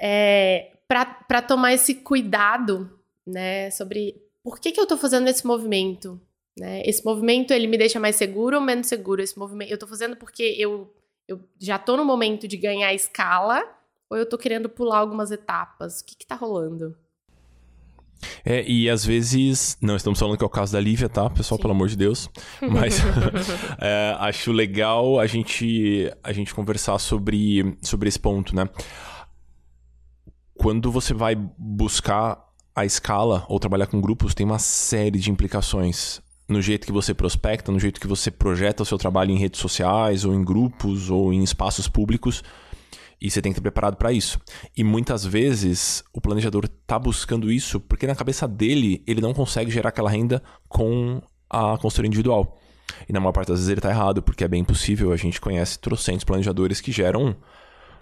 é, para tomar esse cuidado, né, sobre por que, que eu estou fazendo esse movimento? Né? Esse movimento ele me deixa mais seguro ou menos seguro? Esse movimento eu tô fazendo porque eu, eu já tô no momento de ganhar escala ou eu tô querendo pular algumas etapas? O que que tá rolando? É, e às vezes, não estamos falando que é o caso da Lívia, tá, pessoal, Sim. pelo amor de Deus. Mas é, acho legal a gente, a gente conversar sobre, sobre esse ponto, né? Quando você vai buscar a escala ou trabalhar com grupos, tem uma série de implicações no jeito que você prospecta, no jeito que você projeta o seu trabalho em redes sociais, ou em grupos, ou em espaços públicos. E você tem que estar preparado para isso. E muitas vezes o planejador está buscando isso porque na cabeça dele ele não consegue gerar aquela renda com a consultoria individual. E na maior parte das vezes ele está errado, porque é bem possível. A gente conhece trocentos planejadores que geram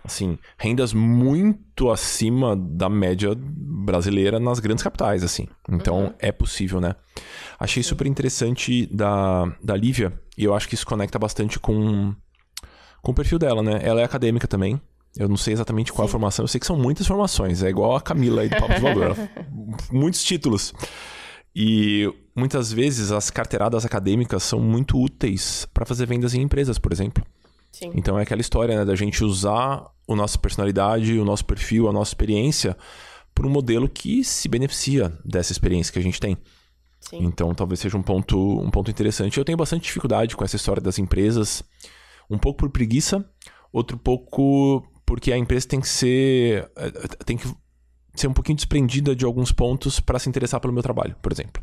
assim, rendas muito acima da média brasileira nas grandes capitais, assim. Então, uhum. é possível, né? Achei super interessante da, da Lívia, e eu acho que isso conecta bastante com, com o perfil dela, né? Ela é acadêmica também. Eu não sei exatamente qual Sim. a formação, eu sei que são muitas formações. É igual a Camila aí do Papo de Valor. muitos títulos. E muitas vezes as carteiradas acadêmicas são muito úteis para fazer vendas em empresas, por exemplo. Sim. Então é aquela história, né, da gente usar a nossa personalidade, o nosso perfil, a nossa experiência por um modelo que se beneficia dessa experiência que a gente tem. Sim. Então talvez seja um ponto, um ponto interessante. Eu tenho bastante dificuldade com essa história das empresas, um pouco por preguiça, outro pouco porque a empresa tem que ser eh, tem que ser um pouquinho desprendida de alguns pontos para se interessar pelo meu trabalho, por exemplo.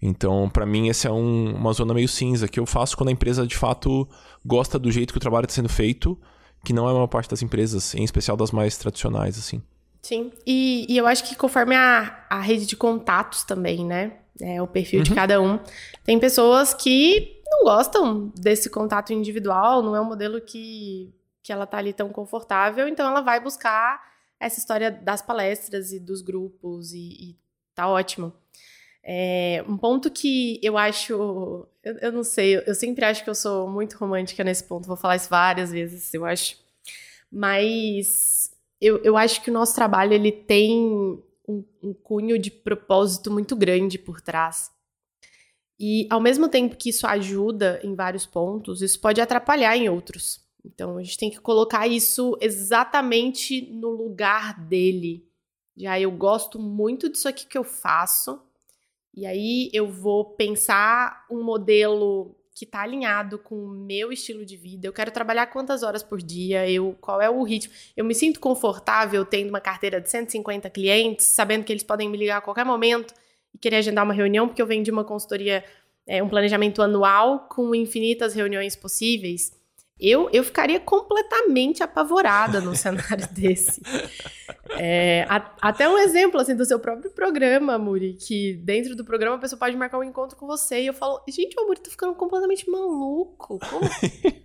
Então, para mim, essa é um, uma zona meio cinza que eu faço quando a empresa de fato gosta do jeito que o trabalho está sendo feito, que não é uma parte das empresas, em especial das mais tradicionais, assim. Sim, e, e eu acho que conforme a, a rede de contatos também, né? É, o perfil uhum. de cada um. Tem pessoas que não gostam desse contato individual, não é um modelo que, que ela tá ali tão confortável, então ela vai buscar essa história das palestras e dos grupos e, e tá ótimo. É, um ponto que eu acho. Eu, eu, não sei, eu sempre acho que eu sou muito romântica nesse ponto, vou falar isso várias vezes, eu acho. Mas eu, eu acho que o nosso trabalho ele tem um, um cunho de propósito muito grande por trás. E ao mesmo tempo que isso ajuda em vários pontos, isso pode atrapalhar em outros. Então a gente tem que colocar isso exatamente no lugar dele. Já eu gosto muito disso aqui que eu faço. E aí eu vou pensar um modelo que está alinhado com o meu estilo de vida. Eu quero trabalhar quantas horas por dia, eu qual é o ritmo. Eu me sinto confortável tendo uma carteira de 150 clientes, sabendo que eles podem me ligar a qualquer momento e querer agendar uma reunião, porque eu venho de uma consultoria, é, um planejamento anual com infinitas reuniões possíveis. Eu, eu ficaria completamente apavorada num cenário desse. É, a, até um exemplo assim do seu próprio programa, Muri, que dentro do programa a pessoa pode marcar um encontro com você e eu falo, gente, o Muri tá ficando completamente maluco. Como?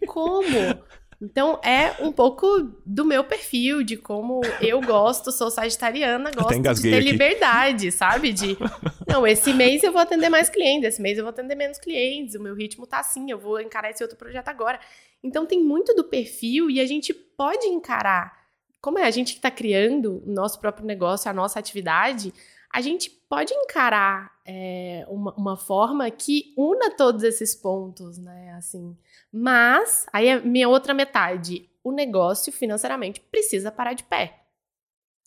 Como? Então é um pouco do meu perfil, de como eu gosto, sou sagitariana, gosto de ter aqui. liberdade, sabe? De não, esse mês eu vou atender mais clientes, esse mês eu vou atender menos clientes, o meu ritmo tá assim, eu vou encarar esse outro projeto agora. Então tem muito do perfil e a gente pode encarar. Como é a gente que está criando o nosso próprio negócio, a nossa atividade, a gente pode encarar é, uma, uma, forma que una todos esses pontos, né? Assim, mas aí é minha outra metade, o negócio financeiramente precisa parar de pé.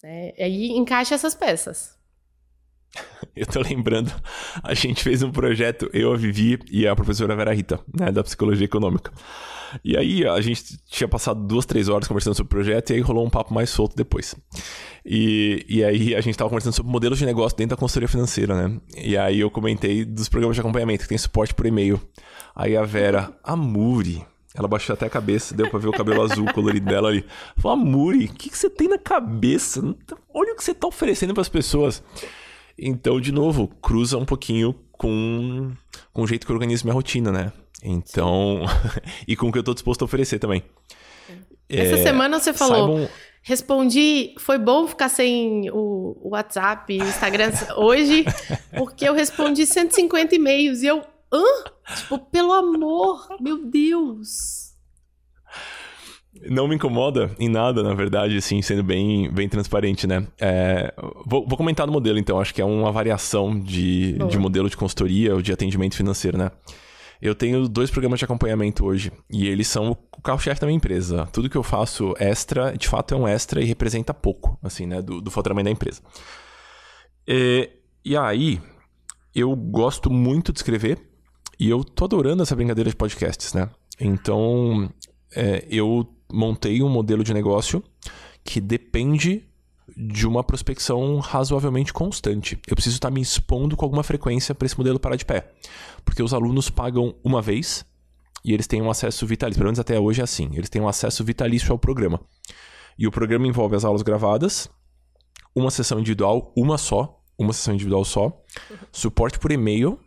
Né? Aí encaixa essas peças. Eu tô lembrando, a gente fez um projeto, eu, a Vivi e a professora Vera Rita, né, da Psicologia Econômica. E aí a gente tinha passado duas, três horas conversando sobre o projeto e aí rolou um papo mais solto depois. E, e aí a gente tava conversando sobre modelos de negócio dentro da consultoria financeira, né? E aí eu comentei dos programas de acompanhamento que tem suporte por e-mail. Aí a Vera, a Muri, ela baixou até a cabeça, deu pra ver o cabelo azul colorido dela ali. Falou, Muri, o que, que você tem na cabeça? Olha o que você tá oferecendo para as pessoas. Então, de novo, cruza um pouquinho com, com o jeito que eu organizo minha rotina, né? Então, e com o que eu tô disposto a oferecer também. Essa é, semana você falou, saibam... respondi, foi bom ficar sem o, o WhatsApp e o Instagram hoje, porque eu respondi 150 e-mails e eu, hã? Tipo, pelo amor, meu Deus. Não me incomoda em nada, na verdade, assim, sendo bem, bem transparente, né? É, vou, vou, comentar do modelo, então. Acho que é uma variação de, de modelo de consultoria ou de atendimento financeiro, né? Eu tenho dois programas de acompanhamento hoje e eles são o carro-chefe da minha empresa. Tudo que eu faço extra, de fato, é um extra e representa pouco, assim, né, do, do faturamento da empresa. E, e aí, eu gosto muito de escrever e eu tô adorando essa brincadeira de podcasts, né? Então, é, eu montei um modelo de negócio que depende de uma prospecção razoavelmente constante. Eu preciso estar me expondo com alguma frequência para esse modelo parar de pé. Porque os alunos pagam uma vez e eles têm um acesso vitalício. Pelo menos até hoje é assim. Eles têm um acesso vitalício ao programa. E o programa envolve as aulas gravadas, uma sessão individual, uma só, uma sessão individual só, suporte por e-mail,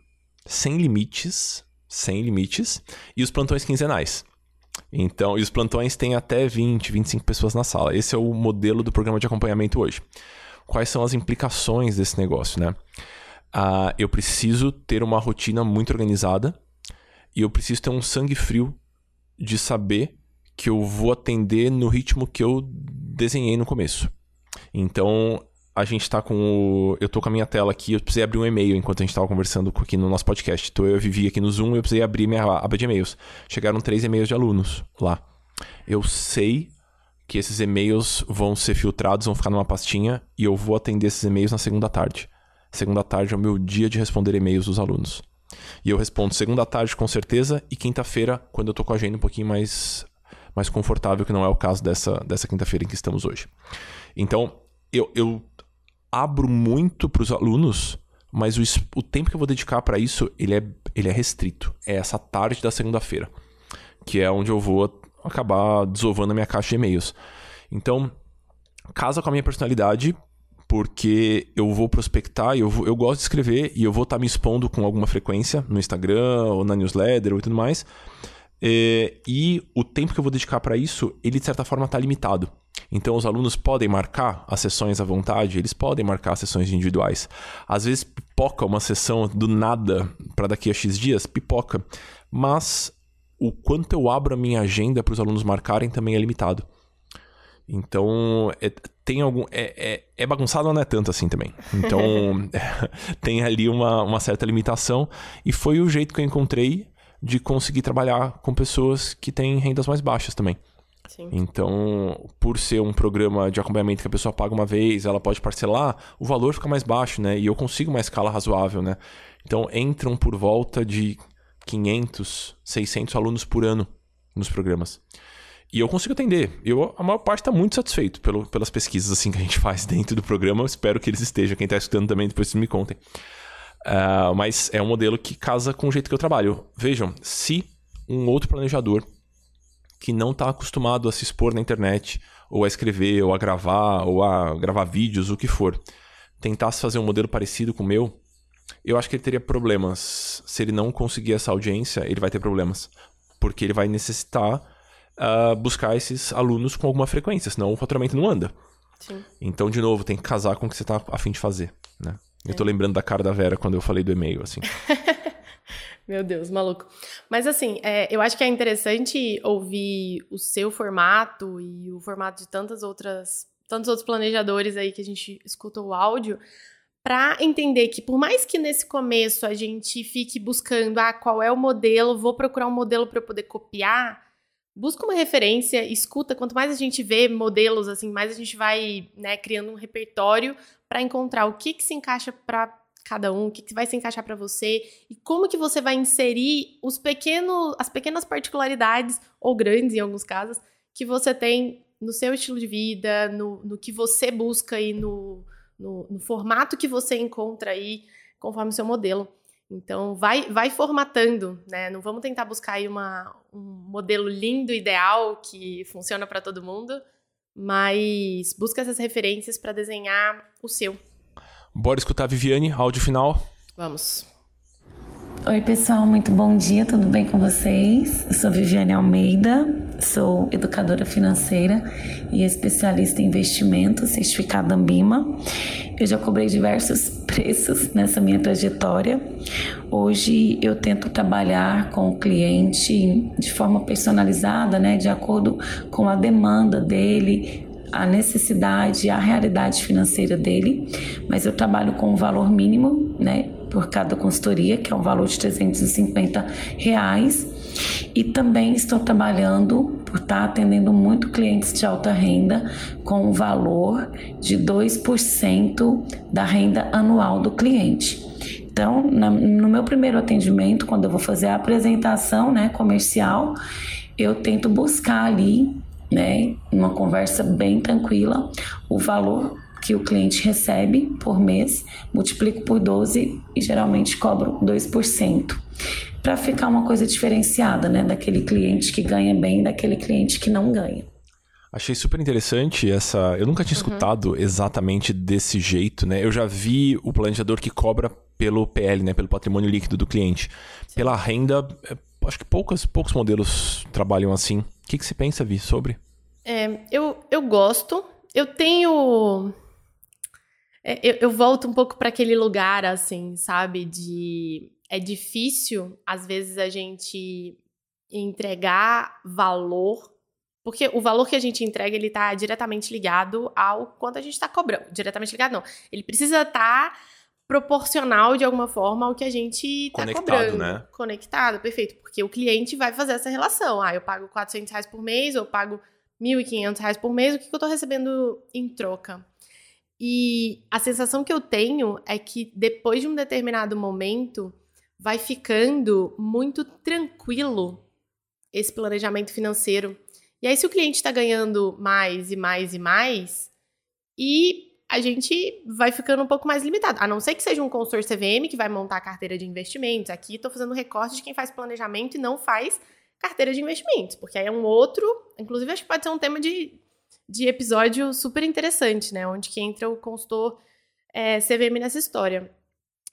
sem limites, sem limites, e os plantões quinzenais. Então, e os plantões têm até 20, 25 pessoas na sala. Esse é o modelo do programa de acompanhamento hoje. Quais são as implicações desse negócio, né? Ah, eu preciso ter uma rotina muito organizada e eu preciso ter um sangue frio de saber que eu vou atender no ritmo que eu desenhei no começo. Então, a gente tá com o. Eu tô com a minha tela aqui, eu precisei abrir um e-mail enquanto a gente tava conversando aqui no nosso podcast. Então eu vivi aqui no Zoom e eu precisei abrir minha aba de e-mails. Chegaram três e-mails de alunos lá. Eu sei que esses e-mails vão ser filtrados, vão ficar numa pastinha e eu vou atender esses e-mails na segunda tarde. Segunda tarde é o meu dia de responder e-mails dos alunos. E eu respondo segunda tarde com certeza e quinta-feira, quando eu tô com a agenda um pouquinho mais, mais confortável, que não é o caso dessa, dessa quinta-feira em que estamos hoje. Então, eu, eu abro muito para os alunos, mas o, o, tempo que eu vou dedicar para isso, ele é, ele é restrito. É essa tarde da segunda-feira, que é onde eu vou acabar desovando a minha caixa de e-mails. Então, casa com a minha personalidade, porque eu vou prospectar, eu, vou, eu gosto de escrever e eu vou estar tá me expondo com alguma frequência no Instagram ou na newsletter ou tudo mais. É, e o tempo que eu vou dedicar para isso, ele de certa forma está limitado. Então, os alunos podem marcar as sessões à vontade, eles podem marcar as sessões individuais. Às vezes, pipoca uma sessão do nada para daqui a X dias, pipoca. Mas o quanto eu abro a minha agenda para os alunos marcarem também é limitado. Então, é, tem algum. É, é, é, bagunçado, não é tanto assim também. Então, tem ali uma, uma certa limitação. E foi o jeito que eu encontrei de conseguir trabalhar com pessoas que têm rendas mais baixas também. Sim. Então, por ser um programa de acompanhamento que a pessoa paga uma vez, ela pode parcelar, o valor fica mais baixo, né? E eu consigo uma escala razoável, né? Então, entram por volta de 500, 600 alunos por ano nos programas. E eu consigo atender. Eu, a maior parte está muito satisfeito pelo, pelas pesquisas assim que a gente faz dentro do programa. Eu espero que eles estejam. Quem está escutando também, depois vocês me contem. Uh, mas é um modelo que casa com o jeito que eu trabalho. Vejam, se um outro planejador que não está acostumado a se expor na internet, ou a escrever, ou a gravar, ou a gravar vídeos, o que for, tentasse fazer um modelo parecido com o meu, eu acho que ele teria problemas. Se ele não conseguir essa audiência, ele vai ter problemas. Porque ele vai necessitar uh, buscar esses alunos com alguma frequência, senão o faturamento não anda. Sim. Então, de novo, tem que casar com o que você está afim de fazer, né? Eu tô lembrando da cara da Vera quando eu falei do e-mail, assim. Meu Deus, maluco. Mas assim, é, eu acho que é interessante ouvir o seu formato e o formato de tantas outras, tantos outros planejadores aí que a gente escuta o áudio, para entender que por mais que nesse começo a gente fique buscando, ah, qual é o modelo, vou procurar um modelo para eu poder copiar, busca uma referência, escuta, quanto mais a gente vê modelos assim, mais a gente vai, né, criando um repertório para encontrar o que que se encaixa para cada um, o que, que vai se encaixar para você e como que você vai inserir os pequenos, as pequenas particularidades ou grandes em alguns casos que você tem no seu estilo de vida, no, no que você busca e no no, no formato que você encontra aí conforme o seu modelo. Então, vai, vai formatando, né? Não vamos tentar buscar aí uma, um modelo lindo, ideal, que funciona para todo mundo, mas busca essas referências para desenhar o seu. Bora escutar a Viviane, áudio final. Vamos. Oi, pessoal, muito bom dia, tudo bem com vocês? Eu sou Viviane Almeida, sou educadora financeira e especialista em investimentos, certificada Ambima. Eu já cobrei diversos preços nessa minha trajetória. Hoje eu tento trabalhar com o cliente de forma personalizada, né, de acordo com a demanda dele, a necessidade, a realidade financeira dele, mas eu trabalho com um valor mínimo, né, por cada consultoria, que é um valor de 350 reais. E também estou trabalhando por estar atendendo muito clientes de alta renda com o valor de 2% da renda anual do cliente. Então, no meu primeiro atendimento, quando eu vou fazer a apresentação né, comercial, eu tento buscar ali, né, uma conversa bem tranquila, o valor que o cliente recebe por mês, multiplico por 12 e geralmente cobro 2%. Para ficar uma coisa diferenciada, né, daquele cliente que ganha bem daquele cliente que não ganha. Achei super interessante essa. Eu nunca tinha uhum. escutado exatamente desse jeito, né? Eu já vi o planejador que cobra pelo PL, né? Pelo patrimônio líquido do cliente. Sim. Pela renda, é, acho que poucos, poucos modelos trabalham assim. O que, que você pensa, Vi, sobre? É, eu, eu gosto. Eu tenho eu, eu volto um pouco para aquele lugar, assim, sabe? De. É difícil, às vezes, a gente entregar valor porque o valor que a gente entrega, ele tá diretamente ligado ao quanto a gente está cobrando. Diretamente ligado, não. Ele precisa estar tá proporcional, de alguma forma, ao que a gente está cobrando. né? Conectado, perfeito. Porque o cliente vai fazer essa relação. Ah, eu pago 400 reais por mês, ou eu pago 1.500 reais por mês, o que, que eu estou recebendo em troca? E a sensação que eu tenho é que depois de um determinado momento vai ficando muito tranquilo esse planejamento financeiro. E aí, se o cliente está ganhando mais e mais e mais, e a gente vai ficando um pouco mais limitado. A não ser que seja um consultor CVM que vai montar a carteira de investimentos. Aqui estou fazendo recorte de quem faz planejamento e não faz carteira de investimentos, porque aí é um outro. Inclusive, acho que pode ser um tema de de episódio super interessante, né? Onde que entra o consultor é, CVM nessa história.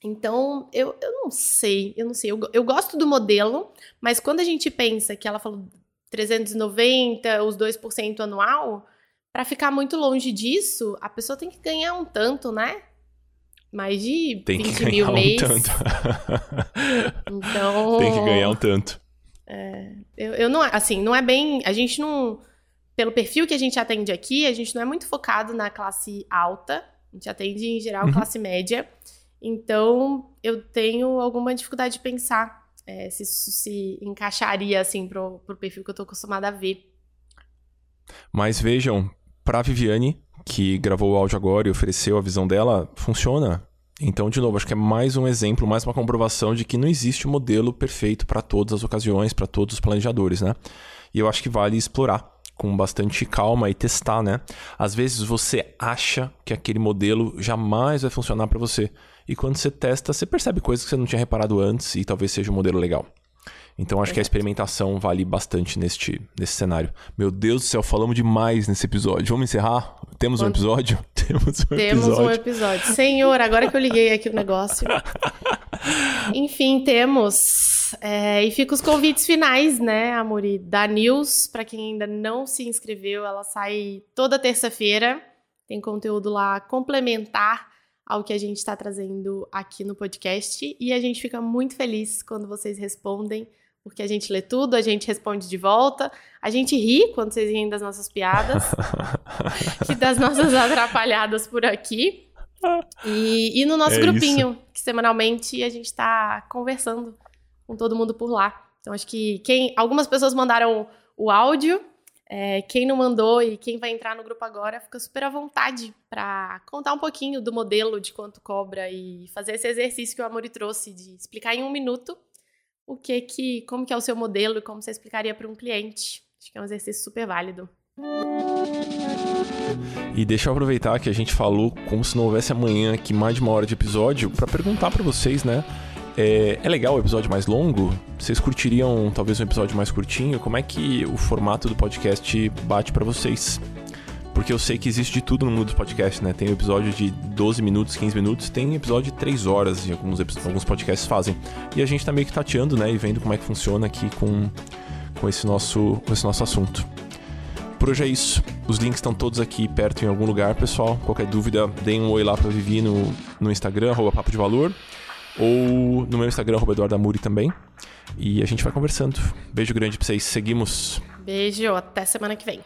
Então, eu, eu não sei, eu não sei. Eu, eu gosto do modelo, mas quando a gente pensa que ela falou 390, os 2% anual, para ficar muito longe disso, a pessoa tem que ganhar um tanto, né? Mais de tem 20 mil um mês. tanto. então. Tem que ganhar um tanto. É, eu, eu não, assim, não é bem. A gente não. Pelo perfil que a gente atende aqui, a gente não é muito focado na classe alta. A gente atende, em geral, Uhum. classe média. Então, eu tenho alguma dificuldade de pensar é, se isso se encaixaria, assim, pro, pro perfil que eu tô acostumada a ver. Mas vejam, pra Viviane, que gravou o áudio agora e ofereceu a visão dela, funciona. Então, de novo, acho que é mais um exemplo, mais uma comprovação de que não existe um modelo perfeito para todas as ocasiões, para todos os planejadores, né? E eu acho que vale explorar com bastante calma e testar, né? Às vezes você acha que aquele modelo jamais vai funcionar para você. E quando você testa, você percebe coisas que você não tinha reparado antes e talvez seja um modelo legal. Então acho que a experimentação vale bastante neste, nesse cenário. Meu Deus do céu, falamos demais nesse episódio. Vamos encerrar? Temos um Quando- episódio? Temos um Temos episódio. um episódio. Senhor, agora que eu liguei aqui o negócio. Enfim, temos. É, e fica os convites finais, né, Amori? Da News, para quem ainda não se inscreveu, ela sai toda terça-feira. Tem conteúdo lá complementar ao que a gente está trazendo aqui no podcast. E a gente fica muito feliz quando vocês respondem, porque a gente lê tudo, a gente responde de volta. A gente ri quando vocês riem das nossas piadas e das nossas atrapalhadas por aqui. E, e no nosso É grupinho, que semanalmente a gente está conversando com todo mundo por lá. Então acho que quem. Algumas pessoas mandaram o áudio. é, quem não mandou e quem vai entrar no grupo agora fica super à vontade para contar um pouquinho do modelo, de quanto cobra e fazer esse exercício que o Amori trouxe de explicar em um minuto o que que, como que é o seu modelo e como você explicaria para um cliente. Acho que é um exercício super válido. E deixa eu aproveitar que a gente falou como se não houvesse amanhã aqui mais de uma hora de episódio para perguntar para vocês, né? É, é legal o episódio mais longo? Vocês curtiriam talvez um episódio mais curtinho? Como é que o formato do podcast bate para vocês? Porque eu sei que existe de tudo no mundo do podcast, né? Tem episódio de 12 minutos, 15 minutos, tem episódio de 3 horas, e alguns, alguns podcasts fazem. E a gente tá meio que tateando, né? E vendo como é que funciona aqui com, com, esse, nosso, com esse nosso assunto. Por hoje é isso. Os links estão todos aqui perto em algum lugar, pessoal. Qualquer dúvida, deem um oi lá pra Vivi no, no Instagram, arroba Papo de Valor. Ou no meu Instagram, Eduardo também. E a gente vai conversando. Beijo grande pra vocês. Seguimos. Beijo, até semana que vem.